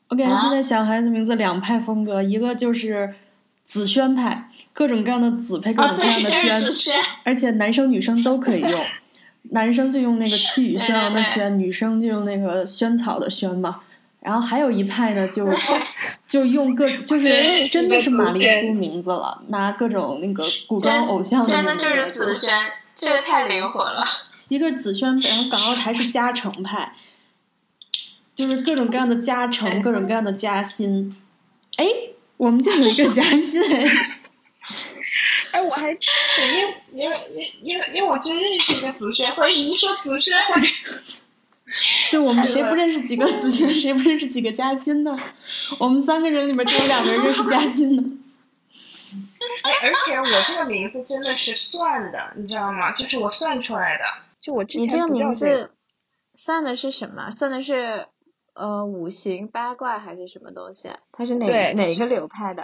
我感觉啊现在小孩子名字两派风格，一个就是紫萱派，各种各样的紫配各种各样的萱，萱。而且男生女生都可以用。男生就用那个气宇轩昂的轩，女生就用那个萱草的萱嘛。然后还有一派呢，就 <laughs> 就用各就是真的是玛丽苏名字了，拿各种那个古装偶像的名字来做。萱，这个太灵活了。一个是紫萱，然后港澳台是加成派，就是各种各样的加成，各种各样的加薪。哎，我们就有一个加薪哎。哎，我还因为因为因为因为我真认识一个紫萱，所以一说紫萱，我就对我们谁 <laughs> 不认识几个子萱，谁不认识几个嘉欣呢？我们三个人里面只有两个人认识加薪的。哎，而且我这个名字真的是算的，你知道吗？就是我算出来的。就我之前你这个不叫这名字算的是什么？算的是呃五行八卦还是什么东西啊？它是哪对哪个流派的？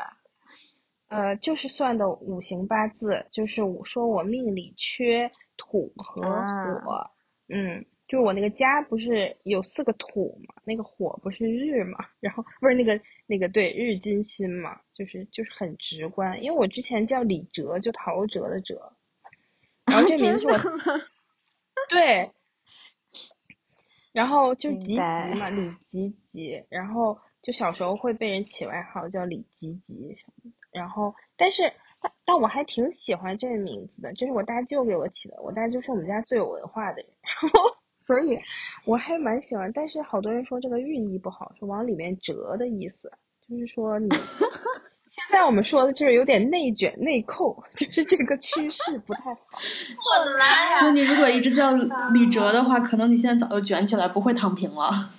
呃，就是算的五行八字，就是我说我命里缺土和火，啊嗯，就是我那个家不是有四个土嘛，那个火不是日嘛，然后不是那个那个对日金星嘛，就是就是很直观，因为我之前叫李哲，就陶喆的哲，然后这名字是我 <laughs> 对，然后就吉吉嘛，李吉吉，然后就小时候会被人起外号叫李吉吉什么的，然后但是但但我还挺喜欢这个名字的，这是我大舅给我起的，我大舅是我们家最有文化的人，然 <laughs> 后所以我还蛮喜欢，但是好多人说这个寓意不好，说往里面折的意思，就是说你 <laughs> 现在我们说的就是有点内卷内扣，就是这个趋势不太好。<laughs> 我来所以你如果一直叫李哲的话，可能你现在早就卷起来，不会躺平了。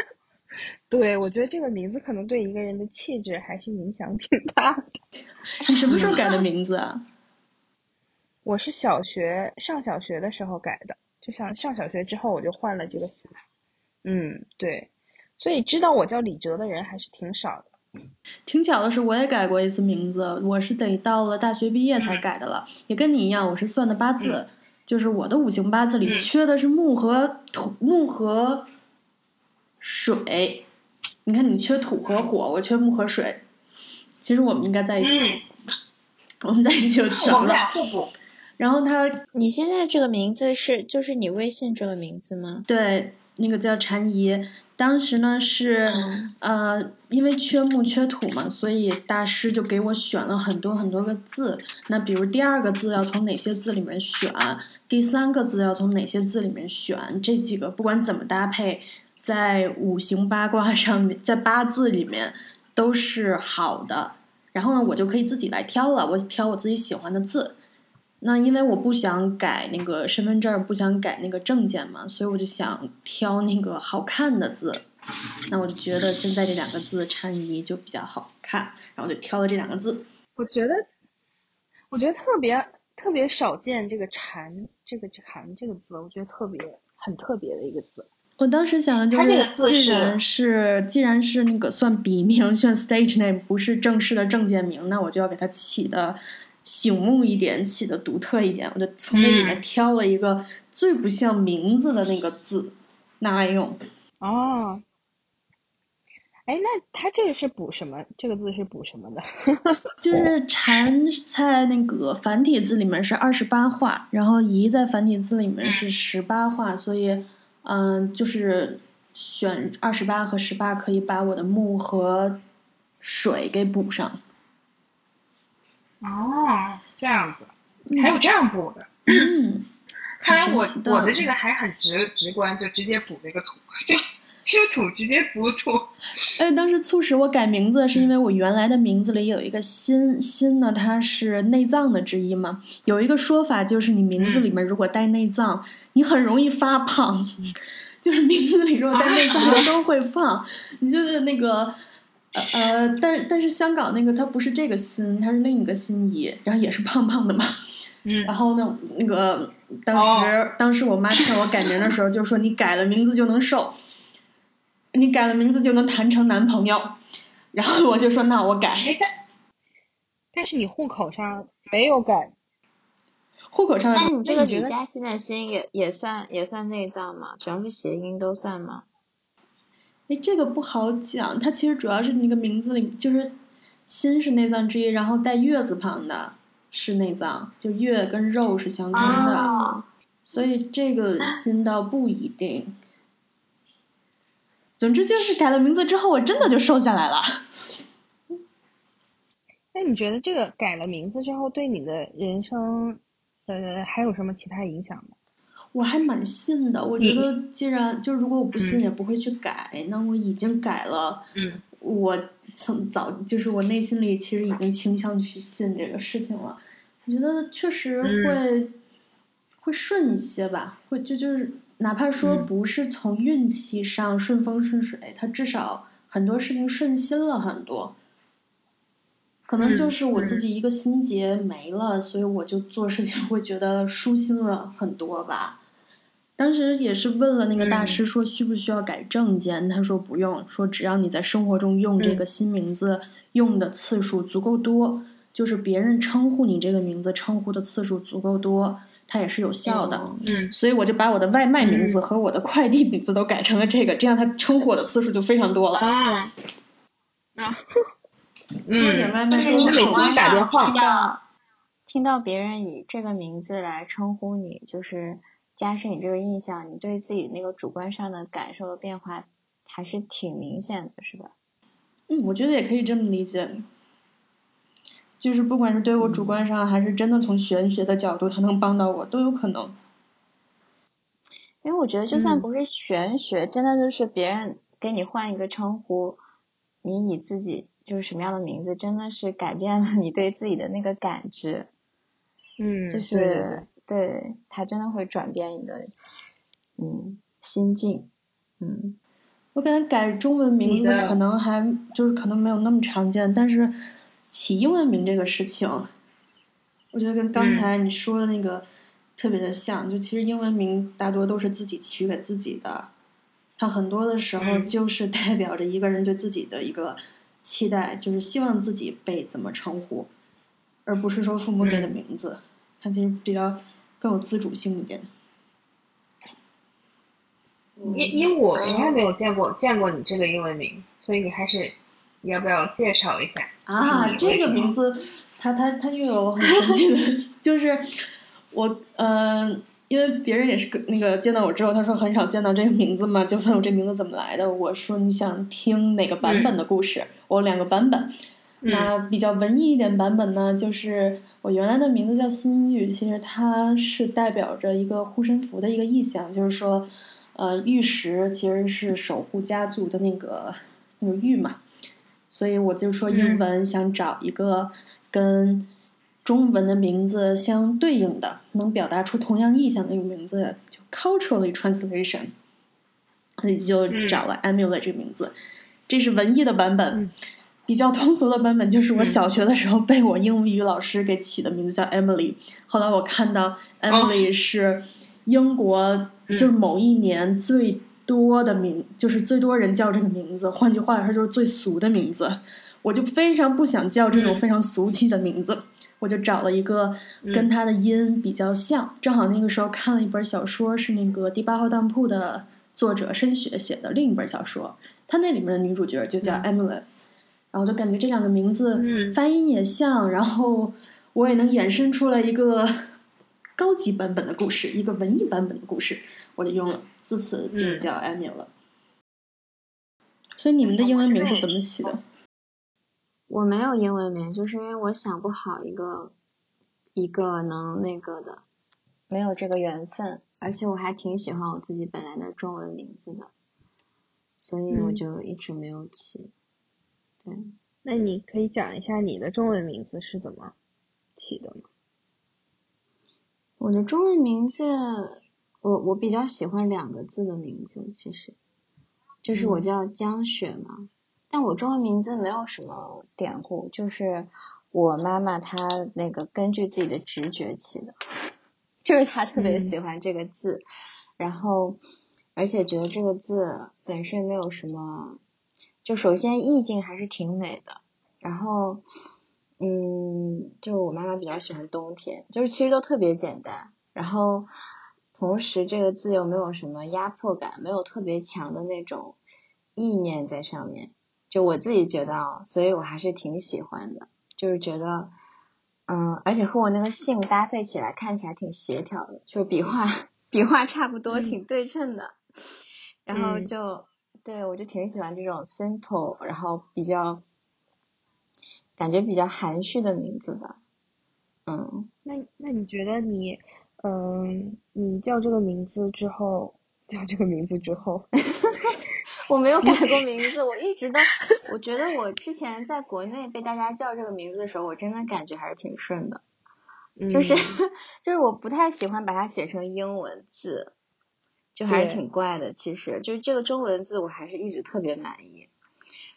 <laughs> 对，我觉得这个名字可能对一个人的气质还是影响挺大的。你什么时候改的名字啊？我是小学上小学的时候改的，就想上小学之后我就换了这个姓。嗯，对，所以知道我叫李哲的人还是挺少的。挺巧的是，我也改过一次名字，我是得到了大学毕业才改的了，也跟你一样，我是算的八字，就是我的五行八字里嗯缺的是木和土，木和水。你看，你缺土和火，我缺木和水。其实我们应该在一起，我们在一起就 <laughs> 全了。互补。然后他你现在这个名字是就是你微信这个名字吗？对那个叫禅怡，当时呢是、嗯呃，因为缺木缺土嘛，所以大师就给我选了很多很多个字。那比如第二个字要从哪些字里面选，第三个字要从哪些字里面选，这几个不管怎么搭配，在五行八卦上面，在八字里面都是好的。然后呢，我就可以自己来挑了，我挑我自己喜欢的字。那因为我不想改那个身份证，不想改那个证件嘛，所以我就想挑那个好看的字。那我就觉得现在这两个字掺一就比较好看，然后就挑了这两个字。我觉得，我觉得特别特别少见这个“蝉”这个“蝉”这个字，我觉得特别很特别的一个字。我当时想的就是，既然是既然是那个算笔名，<laughs> 算 stage name，不是正式的证件名，那我就要给它起的醒目一点，起的独特一点。我就从那里面挑了一个最不像名字的那个字拿来用。哦。哎，那它这个是补什么？这个字是补什么的？<laughs> 就是蝉在那个繁体字里面是二十八画，然后仪在繁体字里面是十八画，所以，嗯，就是选二十八和十八，可以把我的木和水给补上。哦，这样子，还有这样补的。嗯，看来我我的这个还很直直观，就直接补了一个土就。缺土直接补土。哎，当时促使我改名字，是因为我原来的名字里有一个心心呢，它是内脏的之一嘛。有一个说法就是，你名字里面如果带内脏，你很容易发胖。<laughs> 就是名字里如果带内脏都会胖。<laughs> 你就是那个呃呃，但是但是香港那个它不是这个心，它是另一个心仪，然后也是胖胖的嘛。嗯。<laughs> 然后呢，那个当时当时我妈劝我改名的时候，就说你改了名字就能瘦。你改了名字就能谈成男朋友，然后我就说那我改。但是你户口上没有改，户口上。那你这个李嘉欣的心也也算也算内脏吗？只要是谐音都算吗？哎，这个不好讲。它其实主要是那个名字里，就是心是内脏之一，然后带月字旁的是内脏，就月跟肉是相通的，所以这个心倒不一定。总之就是改了名字之后，我真的就瘦下来了。那你觉得这个改了名字之后，对你的人生，呃，还有什么其他影响吗？我还蛮信的。我觉得，既然就如果我不信，也不会去改。那我已经改了，嗯，我从早就是我内心里其实已经倾向去信这个事情了。我觉得确实会会顺一些吧，会就就是。哪怕说不是从运气上顺风顺水，他至少很多事情顺心了很多。可能就是我自己一个心结没了，所以我就做事情会觉得舒心了很多吧。当时也是问了那个大师说需不需要改证件，他说不用，说只要你在生活中用这个新名字用的次数足够多，就是别人称呼你这个名字称呼的次数足够多。它也是有效的，嗯，所以我就把我的外卖名字和我的快递名字都改成了这个，这样他称呼我的次数就非常多了。啊，啊，<laughs> 多点外卖，就是你每天打电话，听到听到别人以这个名字来称呼你，就是加深你这个印象，你对自己那个主观上的感受的变化还是挺明显的，是吧？嗯，我觉得也可以这么理解。就是不管是对我主观上，还是真的从玄学的角度，它能帮到我，都有可能。因为我觉得，就算不是玄学，真的就是别人给你换一个称呼，你以自己就是什么样的名字，真的是改变了你对自己的那个感知。嗯，就是对他真的会转变你的嗯心境。嗯，我感觉改中文名字可能还就是可能没有那么常见，但是。起英文名这个事情，我觉得跟刚才你说的那个特别的像。就其实英文名大多都是自己取给自己的，它很多的时候就是代表着一个人对自己的一个期待，就是希望自己被怎么称呼，而不是说父母给的名字。它其实比较更有自主性一点。因因我从来没有见过见过你这个英文名，所以你还是要不要介绍一下？啊，这个名字，它它它又有很神奇的，<laughs> 就是我呃，因为别人也是那个见到我之后，他说很少见到这个名字嘛，就问我这名字怎么来的。我说你想听哪个版本的故事？我有两个版本，那比较文艺一点版本呢，就是我原来的名字叫心玉，其实它是代表着一个护身符的一个意象，就是说，呃，玉石其实是守护家族的那个那个玉嘛。所以我就说英文想找一个跟中文的名字相对应的，能表达出同样意象的一个名字，就 culturally translation，所以就找了 Amulet 这个名字。这是文艺的版本，比较通俗的版本就是我小学的时候被我英语老师给起的名字叫 Emily。后来我看到 Emily 是英国就是某一年最多的名，就是最多人叫这个名字。换句话说，就是最俗的名字。我就非常不想叫这种非常俗气的名字，我就找了一个跟它的音比较像。正好那个时候看了一本小说，是那个第八号当铺的作者申雪写的另一本小说。他那里面的女主角就叫 Emily，然后就感觉这两个名字发音也像，然后我也能衍生出来一个高级版本的故事，一个文艺版本的故事，我就用了，自此就叫 Emily 了。所以你们的英文名是怎么起的？我没有英文名，就是因为我想不好一个一个能那个的，没有这个缘分，而且我还挺喜欢我自己本来的中文名字的。所以我就一直没有起。对，那你可以讲一下你的中文名字是怎么起的吗？我的中文名字，我我比较喜欢两个字的名字，其实就是我叫江雪嘛。但我中文名字没有什么典故，就是我妈妈她那个根据自己的直觉起的，<laughs> 就是她特别喜欢这个字，然后。而且觉得这个字本身没有什么，就首先意境还是挺美的。然后，嗯，就我妈妈比较喜欢冬天，就是其实都特别简单。然后，同时这个字又没有什么压迫感，没有特别强的那种意念在上面。就我自己觉得啊，所以我还是挺喜欢的。就是觉得，嗯，而且和我那个姓搭配起来，看起来挺协调的，就笔画 <laughs> 笔画差不多，挺对称的。然后就对我就挺喜欢这种 simple，然后比较感觉比较含蓄的名字吧。嗯，那那你觉得你嗯，你叫这个名字之后，叫这个名字之后 <laughs> <laughs> 我没有改过名字，我一直都 <laughs> 我觉得我之前在国内被大家叫这个名字的时候，我真的感觉还是挺顺的，就是就是我不太喜欢把它写成英文字。就还是挺怪的，其实就是这个中文字，我还是一直特别满意，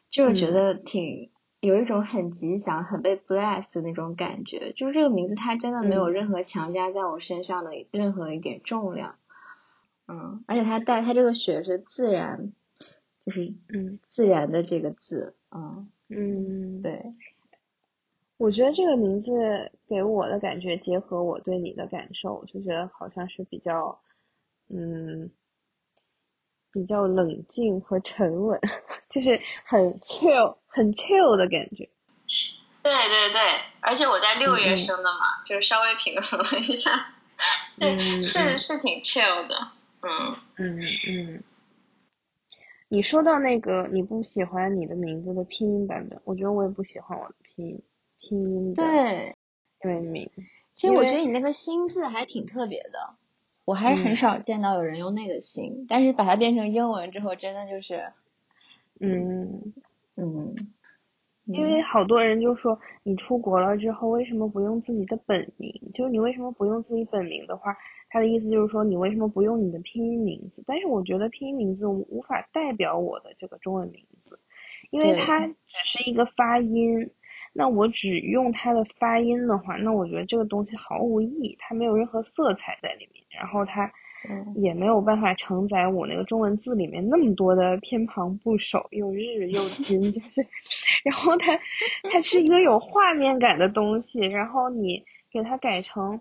就是觉得挺有一种很吉祥、很被 bless 的那种感觉。就是这个名字，它真的没有任何强加在我身上的任何一点重量，嗯，而且它带它这个雪是自然，就是嗯。自然的这个字，嗯。嗯，对，我觉得这个名字给我的感觉，结合我对你的感受，就觉得好像是比较。嗯，比较冷静和沉稳，就是很 chill、很 chill 的感觉。对对对，而且我在六月生的嘛，就是稍微平衡了一下，<laughs> 对，是是挺 chill 的。嗯嗯嗯。你说到那个你不喜欢你的名字的拼音版本，我觉得我也不喜欢我的拼音拼音的对英文名。其实我觉得你那个“心”字还挺特别的。我还是很少见到有人用那个姓，但是把它变成英文之后，真的就是，嗯嗯，因为好多人就说你出国了之后为什么不用自己的本名？就是你为什么不用自己本名的话，他的意思就是说你为什么不用你的拼音名字？但是我觉得拼音名字无法代表我的这个中文名字，因为它只是一个发音。那我只用它的发音的话，那我觉得这个东西毫无意义，它没有任何色彩在里面，然后它也没有办法承载我那个中文字里面那么多的偏旁部首，又日 <laughs> 又金，就是，然后它 <laughs> 它是一个有画面感的东西，然后你给它改成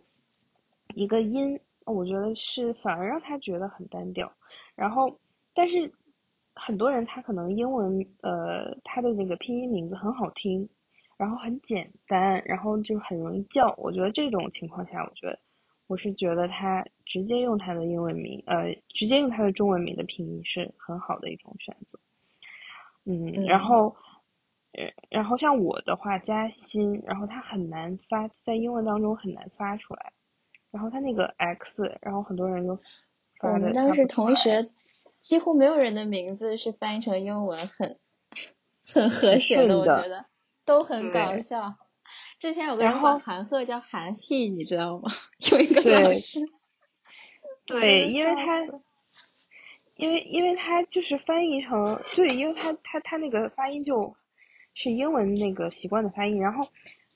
一个音，我觉得是反而让他觉得很单调，然后但是很多人他可能英文呃他的那个拼音名字很好听。然后很简单，然后就很容易叫。我觉得这种情况下，我觉得我是觉得他直接用他的英文名，呃，直接用他的中文名的拼音是很好的一种选择。嗯，然后，呃，然后像我的话，加薪，然后他很难发，在英文当中很难发出来。然后他那个 X，然后很多人都我们当时同学几乎没有人的名字是翻译成英文很。很和谐的，我觉得都很搞笑。之前有个人然管后韩赫叫韩嘿，你知道吗？有一个对老师，对，因为他因为因为他就是翻译成对，因为他他他那个发音就是英文那个习惯的发音，然后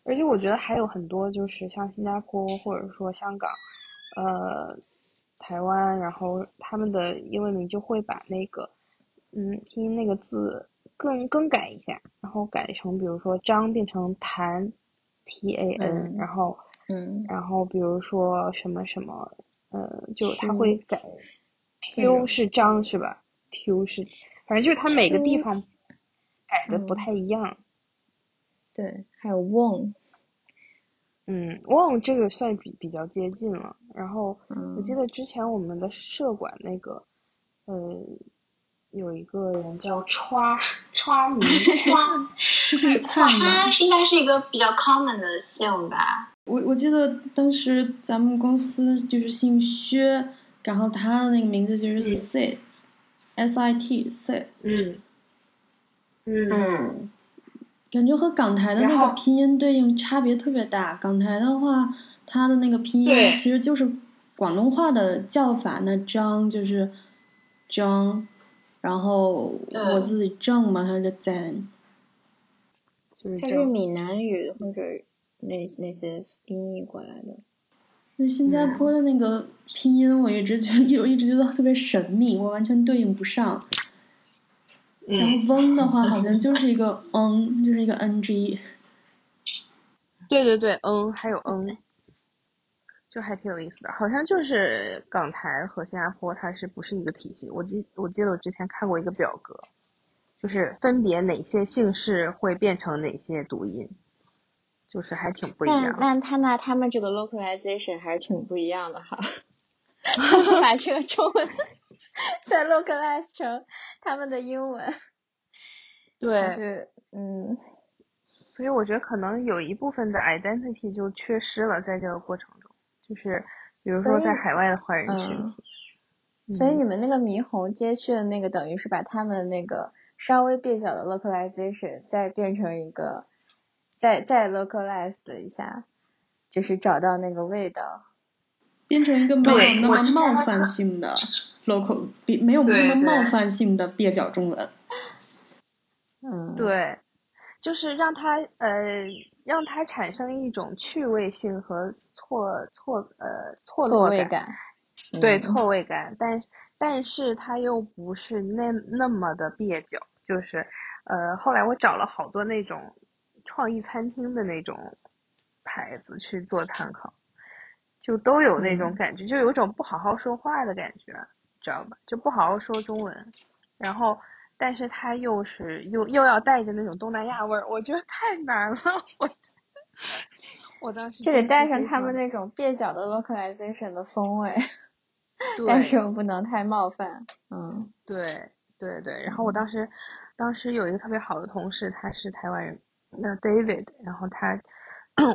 而且我觉得还有很多就是像新加坡或者说香港，呃，台湾，然后他们的英文名就会把那个嗯拼音那个字更更改一下，然后改成比如说张变成谭，T A N，、嗯然后嗯然后比如说什么什么，呃，就他嗯会改，Q 是张是吧？Q 是，反正就是他每个地方改的不嗯太一样。对，还有瓮，嗯，忘这个算比比较接近了。然后我记嗯得之前我们的社管那个，呃，有一个人叫歘歘名歘是姓蔡吗歘？是应该是一个比较 common 的姓吧？我我记得当时咱们公司就是姓薛，然后他的那个名字就是 Sit，S I T Sit，嗯嗯嗯感觉和港台的那个拼音对应差别特别大。港台的话，它的那个拼音其实就是广东话的叫法，那张就是张，然后我自己正嘛，它就 Zen。它是就是。闽南语或者那那些音译过来的。那新加坡的那个拼音，我一直觉得，<laughs> 我一直觉得特别神秘，我完全对应不上。然嗯，后翁的话，好像就是一个 <laughs> 嗯，就是一个 ng。对对对，嗯，还有嗯，就还挺有意思的。好像就是港台和新加坡它是不是一个体系？我记我记得我之前看过一个表格，就是分别哪些姓氏会变成哪些读音，就是还挺不一但样。那他那他们这个 localization 还是挺不一样的哈，<laughs> 把这个中文再 localize 成他们的英文，对就，是嗯所以我觉得可能有一部分的 identity 就缺失了，在这个过程中，就是比如说在海外的华人群嗯体，所以嗯你们那个霓虹街区的那个，等于是把他们那个稍微蹩脚的 localization 再变成一个，再再 localize 了一下，就是找到那个味道。变成一个没有那么冒犯性的 local，比没有那么冒犯性的蹩脚中文。嗯，，对，就是让他呃让它产生一种趣味性和错错呃错错落感。对嗯。错位感，但但是它又不是那那么的蹩脚，就是呃后来我找了好多那种创意餐厅的那种牌子去做参考，就都有那种嗯。感觉，就有种不好好说话的感觉，知道吧？就不好好说中文，然后但是它又是又又要带着那种东南亚味儿，我觉得太难了，我我当时就得带上他们那种蹩脚的 localization 的风味，<laughs> 但是又不能太冒犯。嗯对对对，然后我当时当时有一个特别好的同事，他是台湾人，那 David，然后他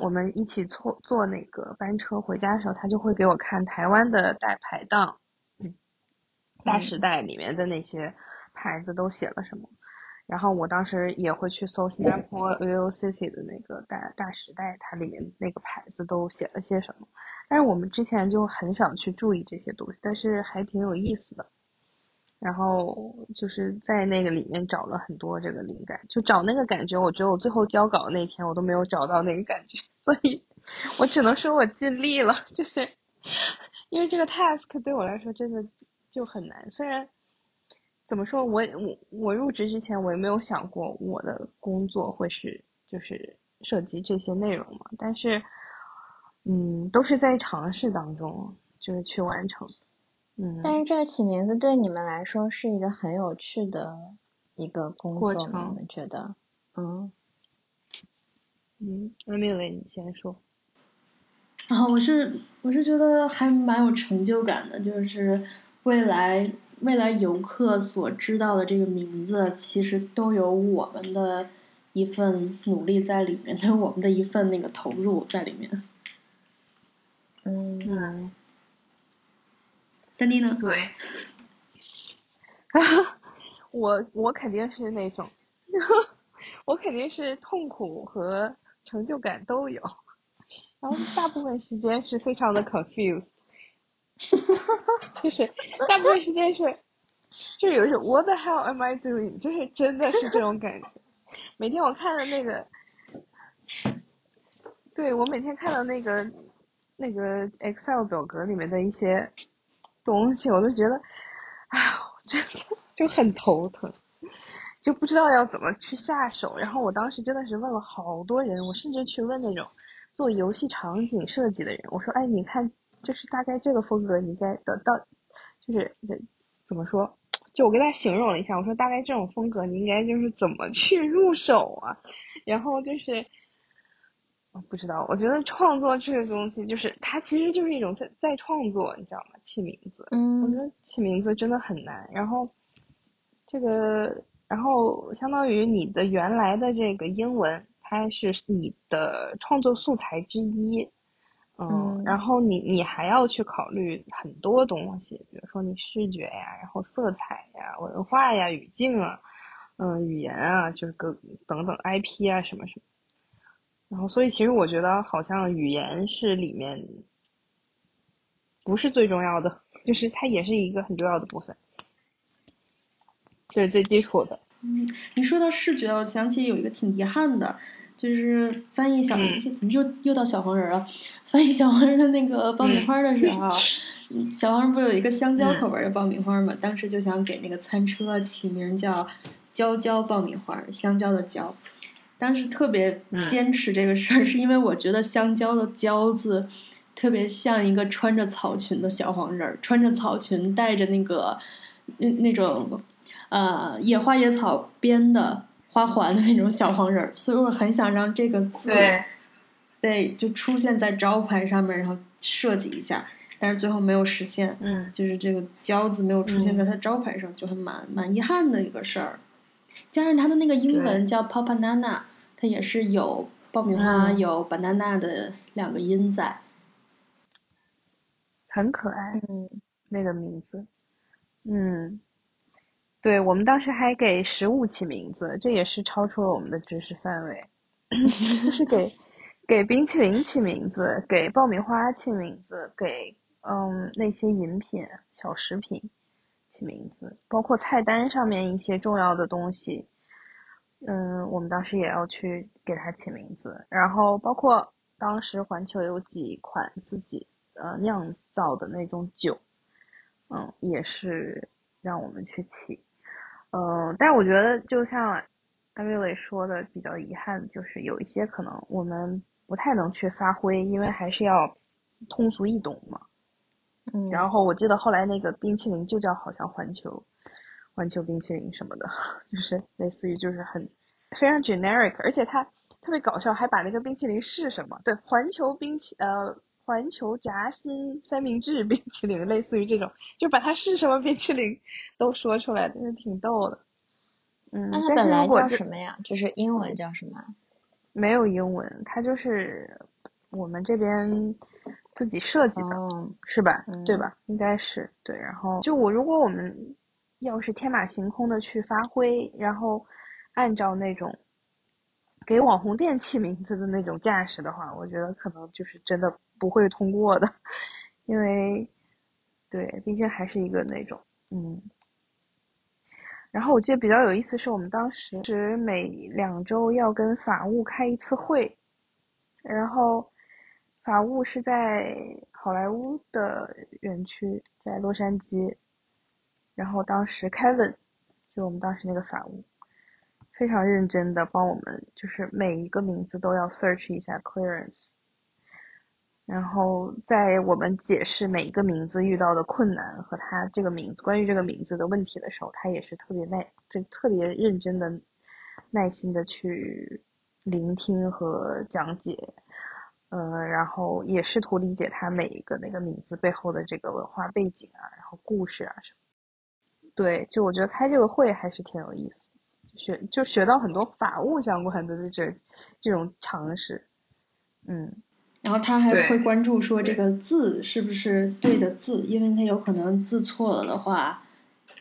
我们一起坐坐那个班车回家的时候，他就会给我看台湾的大排档，嗯，大时代里面的那些牌子都写了什么。然后我当时也会去搜新加坡 Vivo City 的那个大大时代，它里面那个牌子都写了些什么。但是我们之前就很少去注意这些东西，但是还挺有意思的。然后就是在那个里面找了很多这个灵感，就找那个感觉。我觉得我最后交稿那天我都没有找到那个感觉，所以我只能说我尽力了。就是 <laughs> 因为这个 task 对我来说真的就很难，虽然怎么说，我我我入职之前我也没有想过我的工作会是就是涉及这些内容嘛，但是嗯，都是在尝试当中就是去完成。嗯，但是这个起名字对你们来说是一个很有趣的一个工过作你们觉得？嗯，嗯，Emily 你先说。啊我是我是觉得还蛮有成就感的，就是未来未来游客所知道的这个名字，其实都有我们的一份努力在里面，都 <laughs> 有我们的一份那个投入在里面。嗯，嗯，丹妮呢？对，<laughs> 我我肯定是那种，我肯定是痛苦和成就感都有，然后大部分时间是非常的 confused，就是大部分时间是，就是有一种 What the hell am I doing？就是真的是这种感觉。每天我看的那个，对我每天看到那个那个 Excel 表格里面的一些东西，我都觉得，哎呦，真的就很头疼。就不知道要怎么去下手，然后我当时真的是问了好多人，我甚至去问那种做游戏场景设计的人，我说，哎，你看，就是大概这个风格，你该得到，就是怎么说？就我跟他形容了一下，我说大概这种风格，你应该就是怎么去入手啊？然后就是，我不知道，我觉得创作这个东西，就是它其实就是一种在在创作，你知道吗？起名字，嗯，我觉得起名字真的很难。然后这个。然后相当于你的原来的这个英文，它是你的创作素材之一，嗯，然后你你还要去考虑很多东西，比如说你视觉呀，然后色彩呀，文化呀，语境啊，嗯，语言啊，就是各等等 IP 啊什么什么，然后所以其实我觉得好像语言是里面不是最重要的，<laughs> 就是它也是一个很重要的部分。这是最基础的。嗯，你说到视觉，我想起有一个挺遗憾的，就是翻译小，怎么又又到小黄人了？翻译小黄人的那个爆米花的时候，小黄人不有一个香蕉口味的爆米花吗？当时就想给那个餐车起名叫“蕉蕉爆米花”，香蕉的蕉。当时特别坚持这个事儿，是因为我觉得香蕉的“蕉”字特别像一个穿着草裙的小黄人，穿着草裙，带着那个那那种。呃，野花野草编的花环的那种小黄人儿，所以我很想让这个字，被，就出现在招牌上面，然后设计一下，但是最后没有实现。嗯，就是这个“蕉”字没有出现在它招牌上，就很蛮蛮遗憾的一个事儿。加上它的那个英文叫 “papanana”，它也是有爆米花有 “banana” 的两个音在，很可爱。嗯，那个名字，嗯。对我们当时还给食物起名字，这也是超出了我们的知识范围。<laughs> 就是给给冰淇淋起名字，给爆米花起名字，给嗯那些饮品小食品起名字，包括菜单上面一些重要的东西，嗯，我们当时也要去给它起名字。然后包括当时环球有几款自己呃酿造的那种酒，嗯，也是让我们去起。嗯，但是我觉得就像艾米丽说的，比较遗憾就是有一些可能我们不太能去发挥，因为还是要通俗易懂嘛。嗯。然后我记得后来那个冰淇淋就叫好像环球，环球冰淇淋什么的，就是类似于就是很非常 generic，而且它特别搞笑，还把那个冰淇淋是什么？对，环球冰淇呃。环球夹心三明治 <laughs> 冰淇淋，类似于这种，就把它是什么冰淇淋都说出来，真是挺逗的。嗯，那它本来叫什么呀？就是英文叫什么？没有英文，它就是我们这边自己设计的，是吧？对吧？应该是对。然后就我，如果我们要是天马行空的去发挥，然后按照那种。给网红店起名字的那种架势的话，我觉得可能就是真的不会通过的，因为，对，毕竟还是一个那种，嗯。然后我记得比较有意思是我们当时是每两周要跟法务开一次会，然后法务是在好莱坞的园区，在洛杉矶，然后当时 Kevin 就我们当时那个法务。非常认真的帮我们，就是每一个名字都要 search 一下 clearance，然后在我们解释每一个名字遇到的困难和他这个名字关于这个名字的问题的时候，他也是特别耐，就特别认真的、耐心的去聆听和讲解，呃，然后也试图理解他每一个那个名字背后的这个文化背景啊，然后故事啊什么。对，就我觉得开这个会还是挺有意思。学就学到很多法务相关的这这种常识，嗯，然后他还会关注说这个字是不是对的字，因为他有可能字错了的话，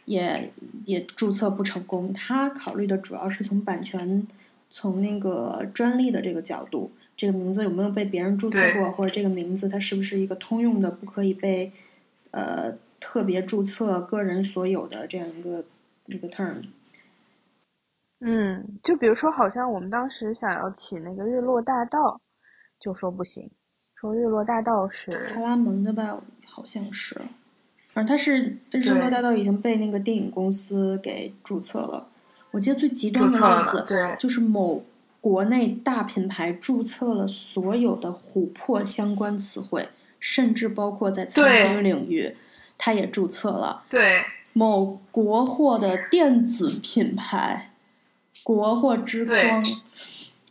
也也注册不成功。他考虑的主要是从版权从那个专利的这个角度，这个名字有没有被别人注册过，或者这个名字它是不是一个通用的，不可以被呃特别注册、个人所有的这样一个一个 term。嗯，就比如说，好像我们当时想要起那个日落大道，就说不行，说日落大道是派拉蒙的吧，好像是。反正它是这日落大道已经被那个电影公司给注册了。我记得最极端的例子对就是某国内大品牌注册了所有的琥珀相关词汇，甚至包括在餐对厅领域，它也注册了。对某国货的电子品牌，国货之光，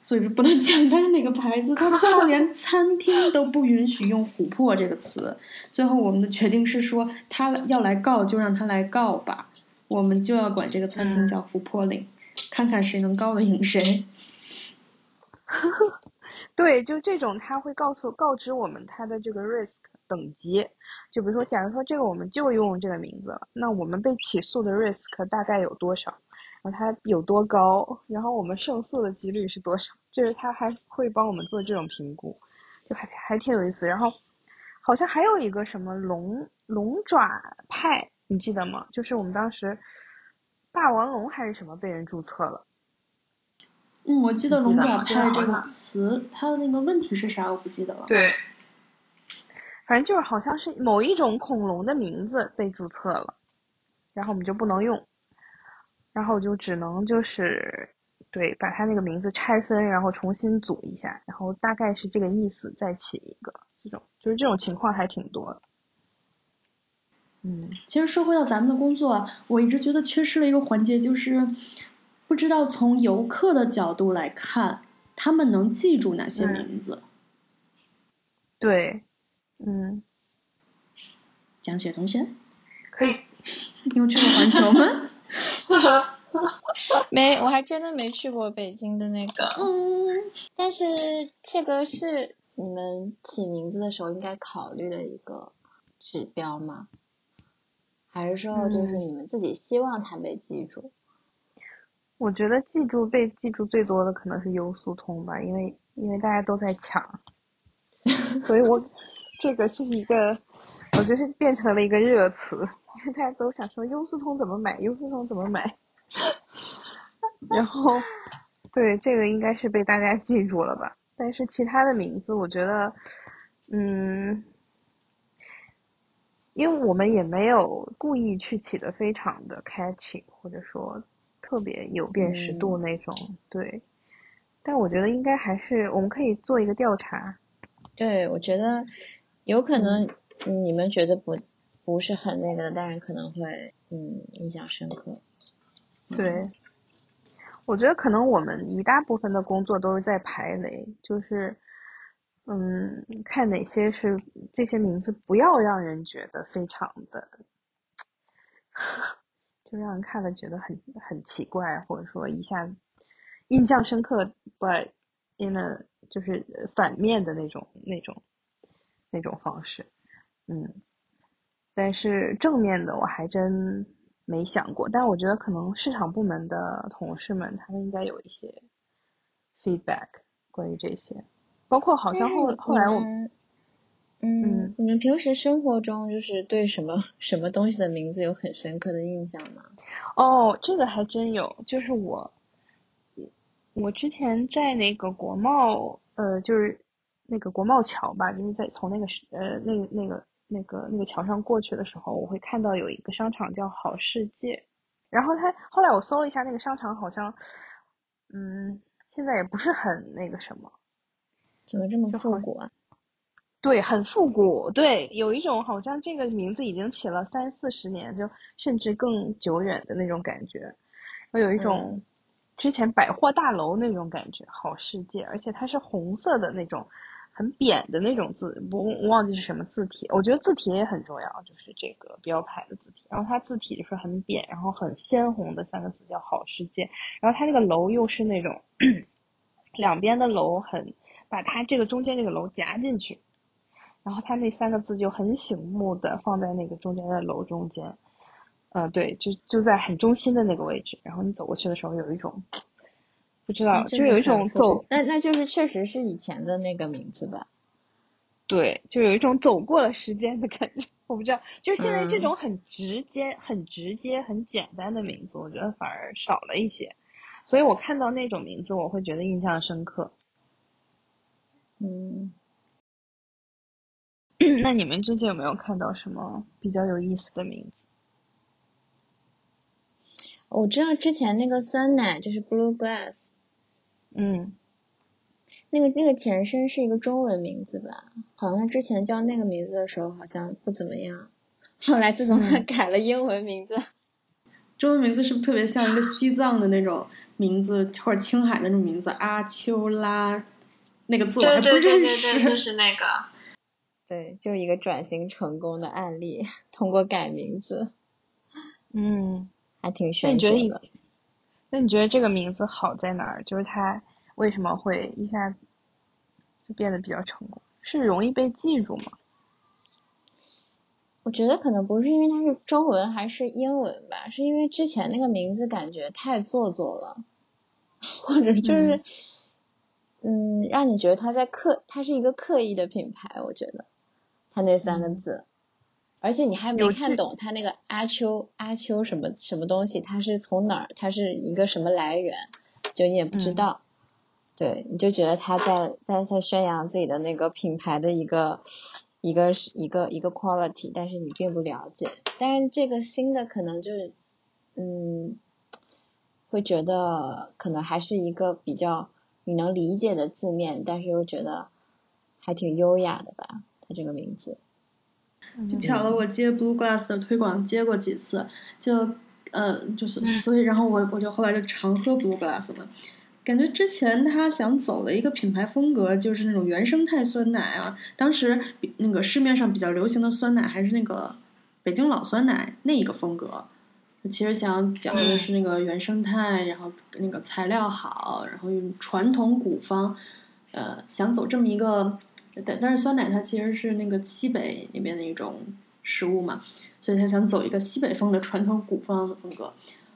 所以不能讲它是哪个牌子，它它 <laughs> 连餐厅都不允许用“琥珀”这个词。最后我们的决定是说，他要来告就让他来告吧，我们就要管这个餐厅嗯叫“琥珀岭”，看看谁能告得赢谁。<laughs> 对，就这种他会告诉告知我们他的这个 risk 等级，就比如说，假如说这个我们就用这个名字了，那我们被起诉的 risk 大概有多少？然后它有多高？然后我们胜诉的几率是多少？就是他还会帮我们做这种评估，就还还挺有意思。然后好像还有一个什么龙龙爪派，你记得吗？就是我们当时霸王龙还是什么被人注册了。嗯，我记得“龙爪派”这个词，它的那个问题是啥？我不记得了。对反正就是好像是某一种恐龙的名字被注册了，然后我们就不能用，然后我就只能就是对把他那个名字拆分，然后重新组一下，然后大概是这个意思，再起一个这种，就是这种情况还挺多的。嗯，其实说回到咱们的工作，我一直觉得缺失了一个环节，就是不知道从游客的角度来看，他们能记住哪些嗯名字。对，嗯，蒋雪同学，可以你有去过环球吗？<laughs> <laughs> 没，我还真的没去过北京的那个。嗯，但是这个是你们起名字的时候应该考虑的一个指标吗？还是说就是嗯你们自己希望它被记住？我觉得记住被记住最多的可能是优速通吧，因为因为大家都在抢，<laughs> 所以我这个是一个，我觉得是变成了一个热词，因为大家都想说优思通怎么买，优思通怎么买，<laughs> 然后对这个应该是被大家记住了吧，但是其他的名字我觉得，嗯。因为我们也没有故意去起的非常的 catchy，或者说特别有辨识度那种，对。但我觉得应该还是我们可以做一个调查，对，我觉得有可能嗯你们觉得不不是很那个的，但是可能会嗯印象深刻。对。我觉得可能我们一大部分的工作都是在排雷，就是嗯，看哪些是这些名字不要让人觉得非常的，<laughs> 就让人看了觉得很很奇怪，或者说一下印象深刻，but in a 就是反面的那种那种那种方式，嗯，但是正面的我还真没想过，但我觉得可能市场部门的同事们他们应该有一些 feedback 关于这些。包括好像后后来我们，嗯嗯，你们平时生活中就是对什么什么东西的名字有很深刻的印象吗？哦，这个还真有，就是我，我之前在那个国贸，呃，就是那个国贸桥吧，就是在从那个呃那个那个那个那个桥上过去的时候，我会看到有一个商场叫好世界，然后它后来我搜了一下，那个商场好像，嗯，现在也不是很那个什么。怎么这么复古啊？对，很复古。对，有一种好像这个名字已经起了三四十年，就甚至更久远的那种感觉。我有一种之前百货大楼那种感觉，好世界，而且它是红色的那种，很扁的那种字，不我忘记是什么字体。我觉得字体也很重要，就是这个标牌的字体。然后它字体就是很扁，然后很鲜红的三个字叫好世界。然后它这个楼又是那种两边的楼很。把它这个中间这个楼夹进去，然后它那三个字就很醒目的放在那个中间的楼中间，呃，对，就就在很中心的那个位置。然后你走过去的时候，有一种不知道，就就有一种走，那那就是确实是以前的那个名字吧？对，就有一种走过了时间的感觉。我不知道，就是现在这嗯种很直接、很直接、很简单的名字，我觉得反而少了一些。所以我看到那种名字，我会觉得印象深刻。嗯，<clears throat> 那你们最近有没有看到什么比较有意思的名字？我知道之前那个酸奶就是 Blue Glass，嗯，那个那个前身是一个中文名字吧？好像他之前叫那个名字的时候好像不怎么样，后来自从他嗯改了英文名字，中文名字是不是特别像一个西藏的那种名字，或者青海那种名字？阿丘拉，那个字我还不认识。就是那个。对，就是一个转型成功的案例，通过改名字，嗯，还挺那玄学的。那你觉得这个名字好在哪儿？就是它为什么会一下子就变得比较成功？是容易被记住吗？我觉得可能不是因为它是中文还是英文吧，是因为之前那个名字感觉太做作了，或者就是，嗯让你觉得它在刻，它是一个刻意的品牌，我觉得，它那三个嗯字，而且你还没看懂他那个阿丘阿丘什么什么东西，它是从哪儿，它是一个什么来源，就你也不知嗯道，对，你就觉得他在在在宣扬自己的那个品牌的一个一个是一个一个 quality，但是你并不了解。但是这个新的可能就是，嗯，会觉得可能还是一个比较你能理解的字面，但是又觉得还挺优雅的吧，它这个名字。就巧了，我接 Blue Glass 的推广接过几次，就呃就是所以然后我我就后来就常喝 Blue Glass 嘛。感觉之前他想走的一个品牌风格就是那种原生态酸奶啊，当时比那个市面上比较流行的酸奶还是那个北京老酸奶那一个风格。其实想讲的是那个原生态，然后那个材料好，然后用传统古方，呃，想走这么一个，但但是酸奶它其实是那个西北那边的一种食物嘛，所以他想走一个西北风的传统古方的风格。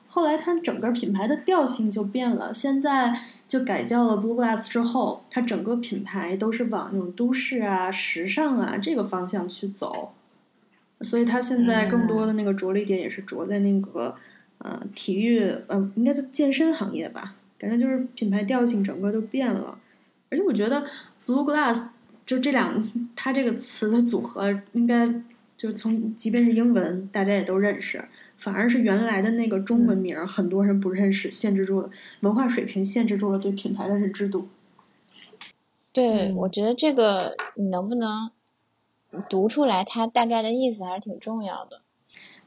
后来它整个品牌的调性就变了，现在就改叫了 Blue Glass 之后，它整个品牌都是往那种都市啊、时尚啊这个方向去走，所以它现在更多的那个着力点也是着在那个呃体育呃应该就健身行业吧，感觉就是品牌调性整个就变了，而且我觉得 Blue Glass 就这两它这个词的组合应该就从即便是英文大家也都认识。反而是原来的那个中文名儿，很多人不认识，限制住了文化水平，限制住了对品牌的认知度。对，嗯我觉得这个你能不能读出来它大概的意思还是挺重要的。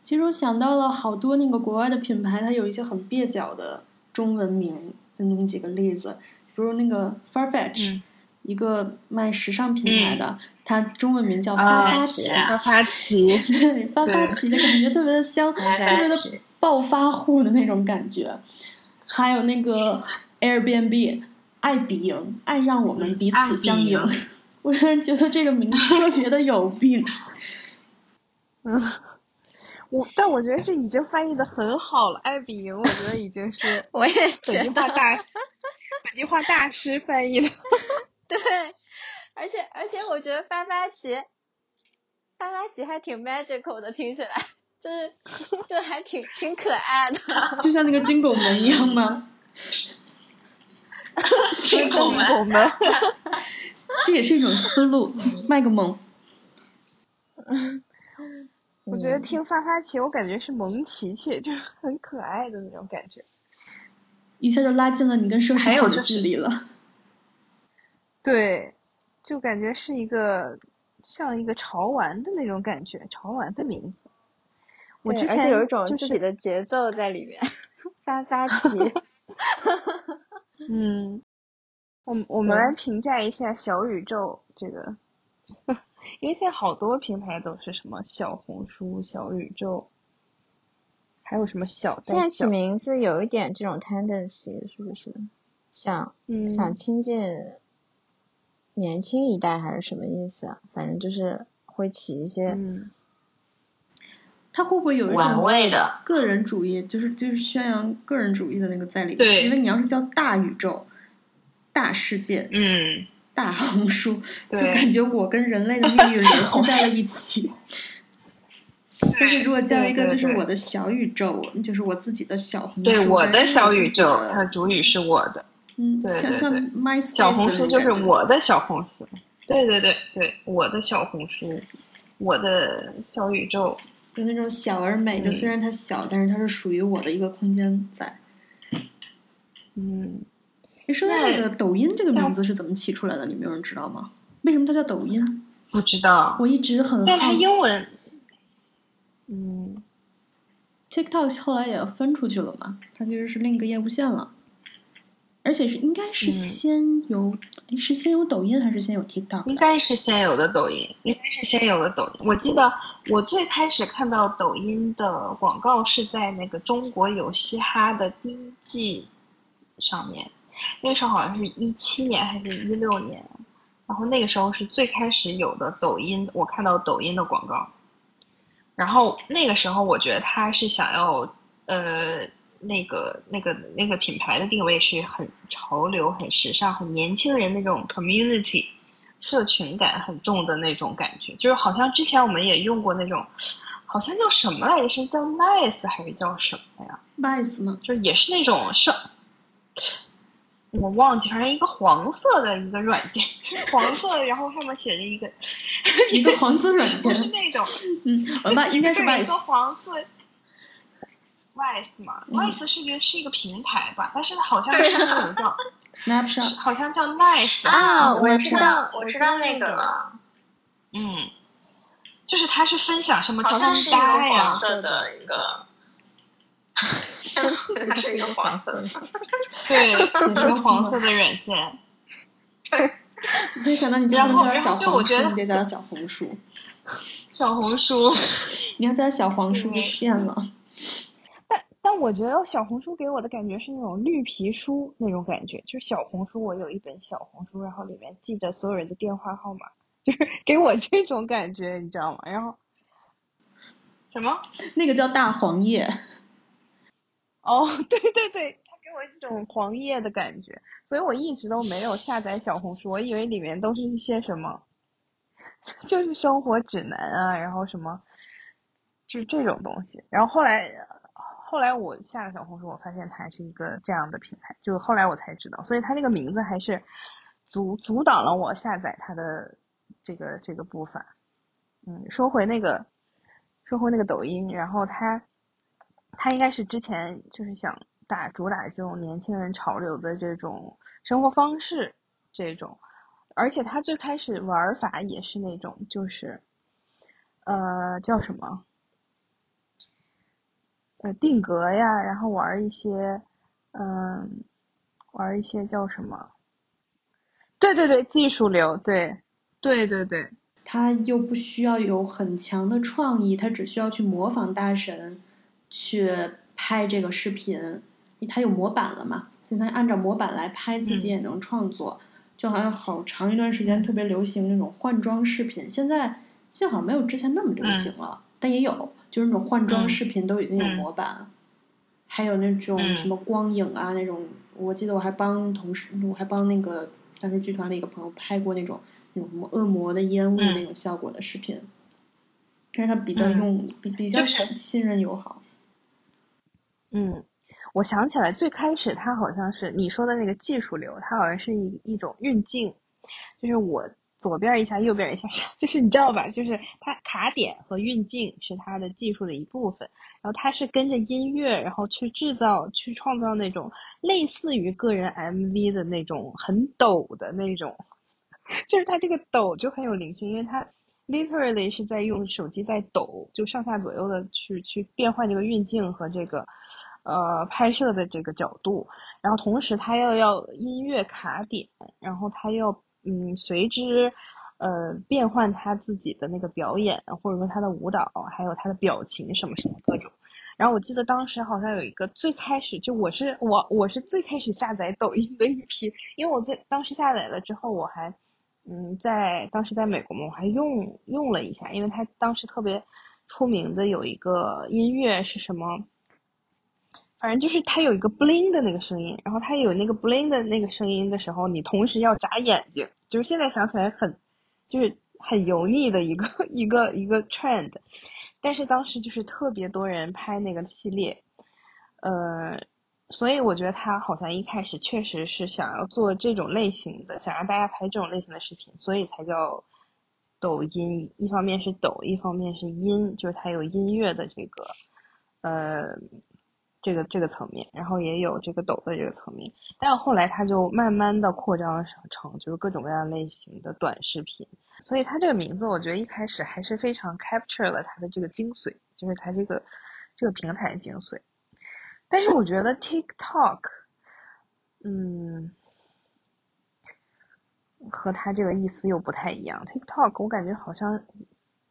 其实我想到了好多那个国外的品牌，它有一些很蹩脚的中文名的那么几个例子，比如那个 Farfetch，、嗯一个卖时尚品牌的，它中文名叫发啊发起，啊发发奇，<laughs> 对，发发奇的感觉特别的香，特别的暴发户的那种感觉。还有那个 Airbnb，爱彼迎，爱让我们彼此相迎。爱 <laughs> 彼我突然觉得这个名字特别的有病。<laughs> 嗯，我但我觉得这已经翻译的很好了，爱比营我觉得已经是我也本觉得地化大本地化大师翻译的。对，而且而且我觉得发发奇，发发奇还挺 magical 的，听起来就是就还挺挺可爱的。<laughs> 就像那个金拱门一样吗？<laughs> 金拱门这也是一种思路，卖个萌。我觉得听发发奇，我感觉是萌琪琪，就是很可爱的那种感觉。一下就拉近了你跟奢侈品的距离了。对，就感觉是一个像一个潮玩的那种感觉，潮玩的名字。我对之前而且有一种自己的节奏在里面，<laughs> 发发奇。<laughs> 嗯，我们我们来评价一下小宇宙这个，<laughs> 因为现在好多平台都是什么小红书、小宇宙，还有什么小现在，起名字有一点这种 tendency，是不是？想嗯，想亲近年轻一代还是什么意思啊？反正就是会起一些，嗯他会不会有一玩种味的。个人主义，就是就是宣扬个人主义的那个在里面？对因为你要是叫大宇宙、大世界、嗯，大红书，就感觉我跟人类的命运联系 <laughs> 在了一起。但是如果叫一个就是我的小宇宙，就是我自己的小红书，对，我的小宇宙，它主语是我的，嗯，对对像像对 MySpace 小红书就是我的小红书。对对对对，我的小红书，我的小宇宙。就那种小而美，就嗯虽然它小，但是它是属于我的一个空间在。嗯，你说到那这个抖音这个名字是怎么起出来的？你们有人知道吗？为什么它叫抖音？不知道，我一直很但它好奇。英文，嗯，TikTok 后来也分出去了嘛，它其实是另一个业务线了，而且是应该是嗯先有，诶是先有抖音还是先有 TikTok？应该是先有的抖音，应该是先有的抖音。我记得我最开始看到抖音的广告是在那个《中国有嘻哈》的第一季上面，那个时候好像是一七年还是一六年，然后那个时候是最开始有的抖音，我看到抖音的广告，然后那个时候我觉得他是想要呃那个那个那个品牌的定位是很潮流、很时尚、很年轻人那种 community 社群感很重的那种感觉，就是好像之前我们也用过那种，好像叫什么来着？是叫 Nice 还是叫什么呀？？Nice 吗？就也是那种上，我忘记，反正一个黄色的一个软件，黄色的，然后上面写着一个 <laughs> 一个黄色软件是，那种，嗯，我吧应该是对一个 Vice，黄色。Vice 嘛嗯，Vice 是一个是一个平台吧，但是好像是那种叫，<laughs> Snapchat，好像叫 Nice 啊，我我知道，我我知道那个个了，嗯，就是它是分享什么好像 <laughs> 是一个黄，色的一个，它是一个黄色的，<laughs> 对，一说个黄色的软件。所以想到你就不然后能叫它小然后就我黄书，觉得你得叫它小红书。小红书，你要叫它小黄书就变了。但但我觉得小红书给我的感觉是那种绿皮书那种感觉，就是小红书，我有一本小红书，然后里面记着所有人的电话号码，就是 <laughs> 给我这种感觉，你知道吗？然后什么？那个叫大黄页，哦，对 <laughs> 对对，它给我一种黄页的感觉，所以我一直都没有下载小红书，我以为里面都是一些什么，<laughs> 就是生活指南啊，然后什么，就是这种东西。然后后来，后来我下了小红书，我发现它是一个这样的平台，就后来我才知道，所以它这个名字还是阻阻挡了我下载它的这个这个步伐。嗯，说回那个，说回那个抖音，然后它。他应该是之前就是想打主打这种年轻人潮流的这种生活方式，这种，而且他最开始玩法也是那种就是，呃，叫什么？呃，定格呀，然后玩一些，嗯、玩一些叫什么？对对对，技术流，对，对对对，他又不需要有很强的创意，他只需要去模仿大神去拍这个视频，他有模板了嘛？就他按照模板来拍，自己也能创作。就好像好长一段时间特别流行那种换装视频，现在现在好像没有之前那么流行了，但也有，就是那种换装嗯。视频都已经有嗯。模板，还有那种嗯。什么光影啊那种，我记得我还帮同事，我还帮那个当时剧团的一个朋友拍过那种那种什么恶魔的烟雾嗯。那种效果的视频，但是他比较嗯。用、比比较就是信任友好。嗯，我想起来，最开始他好像是你说的那个技术流，它好像是一一种运镜，就是我左边一下，右边一下，<laughs> 就是你知道吧？就是它卡点和运镜是它的技术的一部分，然后它是跟着音乐，然后去制造、去创造那种类似于个人 MV 的那种很抖的那种，<laughs> 就是它这个抖就很有灵性，因为它 literally 是在用手机在抖，就上下左右的去去变换这个运镜和这个呃拍摄的这个角度，然后同时它又要音乐卡点，然后它又嗯随之呃变换他自己的那个表演，或者说他的舞蹈，还有他的表情什么什么各种。然后我记得当时好像有一个最开始就我是我我是最开始下载抖音的一批，因为我最当时下载了之后我还嗯在当时在美国嘛，我还用用了一下，因为他当时特别出名的有一个音乐是什么？反正就是它有一个 bling 的那个声音，然后它有那个 bling 的那个声音的时候，你同时要眨眼睛，就是现在想起来很，就是很油腻的一个 <laughs> 一个一个 trend，但是当时就是特别多人拍那个系列，呃，所以我觉得他好像一开始确实是想要做这种类型的，想让大家拍这种类型的视频，所以才叫抖音。一方面是抖，一方面是音，就是它有音乐的这个，呃。这个这个层面，然后也有这个抖的这个层面，但后来它就慢慢的扩张成就是各种各样类型的短视频，所以它这个名字我觉得一开始还是非常 capture 了它的这个精髓，就是它这个这个平台精髓。但是我觉得 TikTok，嗯，和它这个意思又不太一样。TikTok 我感觉好像，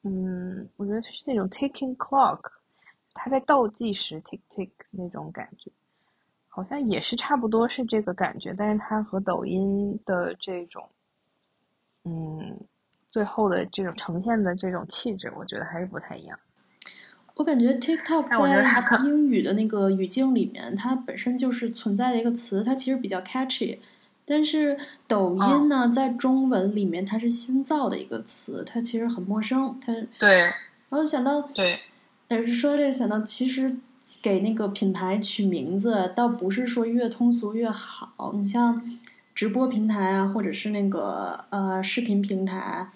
嗯，我觉得是那种 taking clock。它在倒计时，tick tick 那种感觉，好像也是差不多是这个感觉，但是它和抖音的这种，嗯，最后的这种呈现的这种气质，我觉得还是不太一样。我感觉 TikTok 在英语的那个语境里面，它本身就是存在的一个词，它其实比较 catchy。但是抖音呢，在中文里面它是新造的一个词，它其实很陌生。它对，然后想到对。但是说这个想到，其实给那个品牌取名字，倒不是说越通俗越好。你像直播平台啊，或者是那个呃视频平台，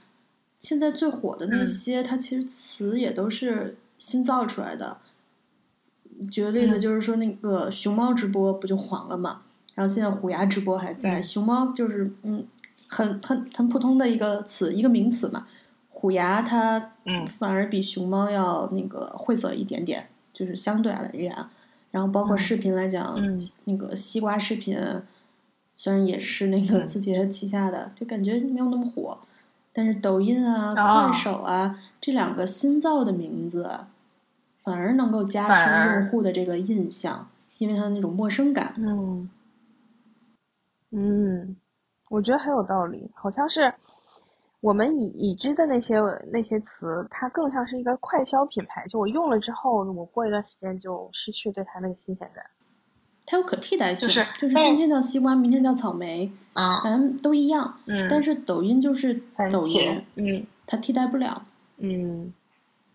现在最火的那些，它其实词也都是新造出来的。举个例子，就是说那个熊猫直播不就黄了嘛？然后现在虎牙直播还在，熊猫就是嗯，很很很普通的一个词，一个名词嘛。虎牙它反而比熊猫要那个晦涩一点点，就是相对而言。然后包括视频来讲，那个西瓜视频虽然也是那个字节旗下的，就感觉没有那么火。但是抖音啊、快手啊这两个新造的名字，反而能够加深用户的这个印象，因为它那种陌生感。嗯，嗯，我觉得很有道理，好像是。我们已已知的那些那些词，它更像是一个快消品牌。就我用了之后，我过一段时间就失去对它那个新鲜感。它有可替代性，就是就是今天叫西瓜，明天叫草莓，啊反正都一样。嗯。但是抖音就是抖音，嗯，它替代不了。嗯，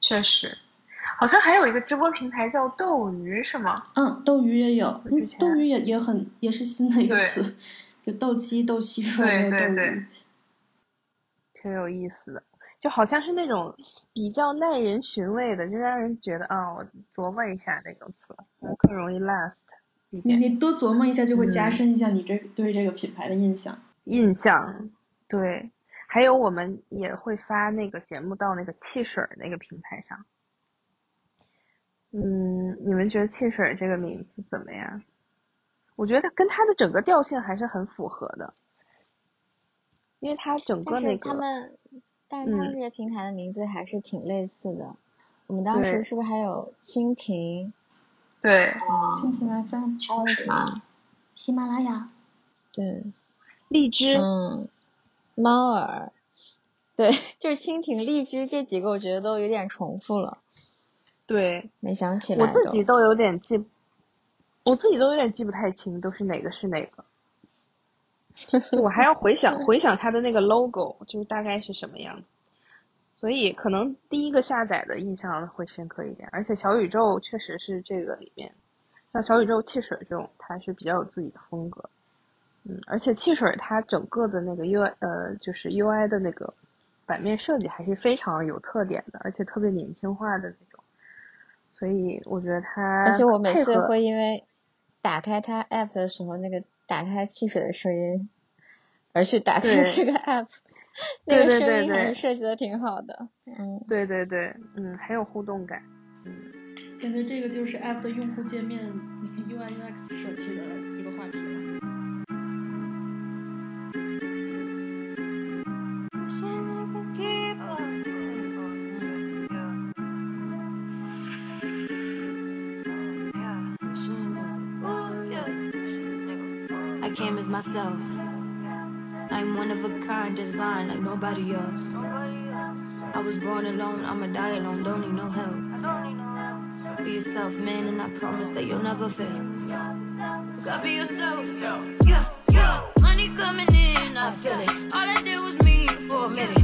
确实，好像还有一个直播平台叫斗鱼，是吗？嗯，斗鱼也有，斗鱼也也很也是新的一个词，就斗鸡、斗蟋蟀、斗鱼。挺有意思的，就好像是那种比较耐人寻味的，就让人觉得啊，我琢磨一下那种词，我更容易 last。你你多琢磨一下，就会加深一下你这对这个品牌的印象。印象，对。还有我们也会发那个节目到那个汽水那个平台上。嗯，你们觉得汽水这个名字怎么样？我觉得跟它的整个调性还是很符合的。因为它整个那个，但是他们，但是他们这些平台的名字还是挺类似的。我们当时是不是还有蜻蜓？对，蜻蜓 FM，还有什么？喜马拉雅。对，荔枝。嗯，猫耳。对，就是蜻蜓、荔枝这几个，我觉得都有点重复了。对，没想起来。我自己都有点记，我自己都有点记不太清，都是哪个是哪个。<laughs> 我还要回想回想它的那个 logo，就是大概是什么样子，所以可能第一个下载的印象会深刻一点。而且小宇宙确实是这个里面，像小宇宙汽水这种，它是比较有自己的风格。嗯，而且汽水它整个的那个 U 呃就是 UI 的那个版面设计还是非常有特点的，而且特别年轻化的那种。所以我觉得它而且我每次会因为打开它 app 的时候那个。打开汽水的声音，而去打开这个 app，<laughs> 那个声音还是设计的挺好的。嗯，对对对，嗯，很有互动感。嗯，感觉这个就是 app 的用户界面 UI UX 设计的一个话题了。came as myself. I'm one of a kind, designed like nobody else. I was born alone, I'ma die alone, don't need no help. Be yourself, man, and I promise that you'll never fail. Gotta be yourself. Yeah, yeah. Money coming in, I feel it. All I did was me for a minute.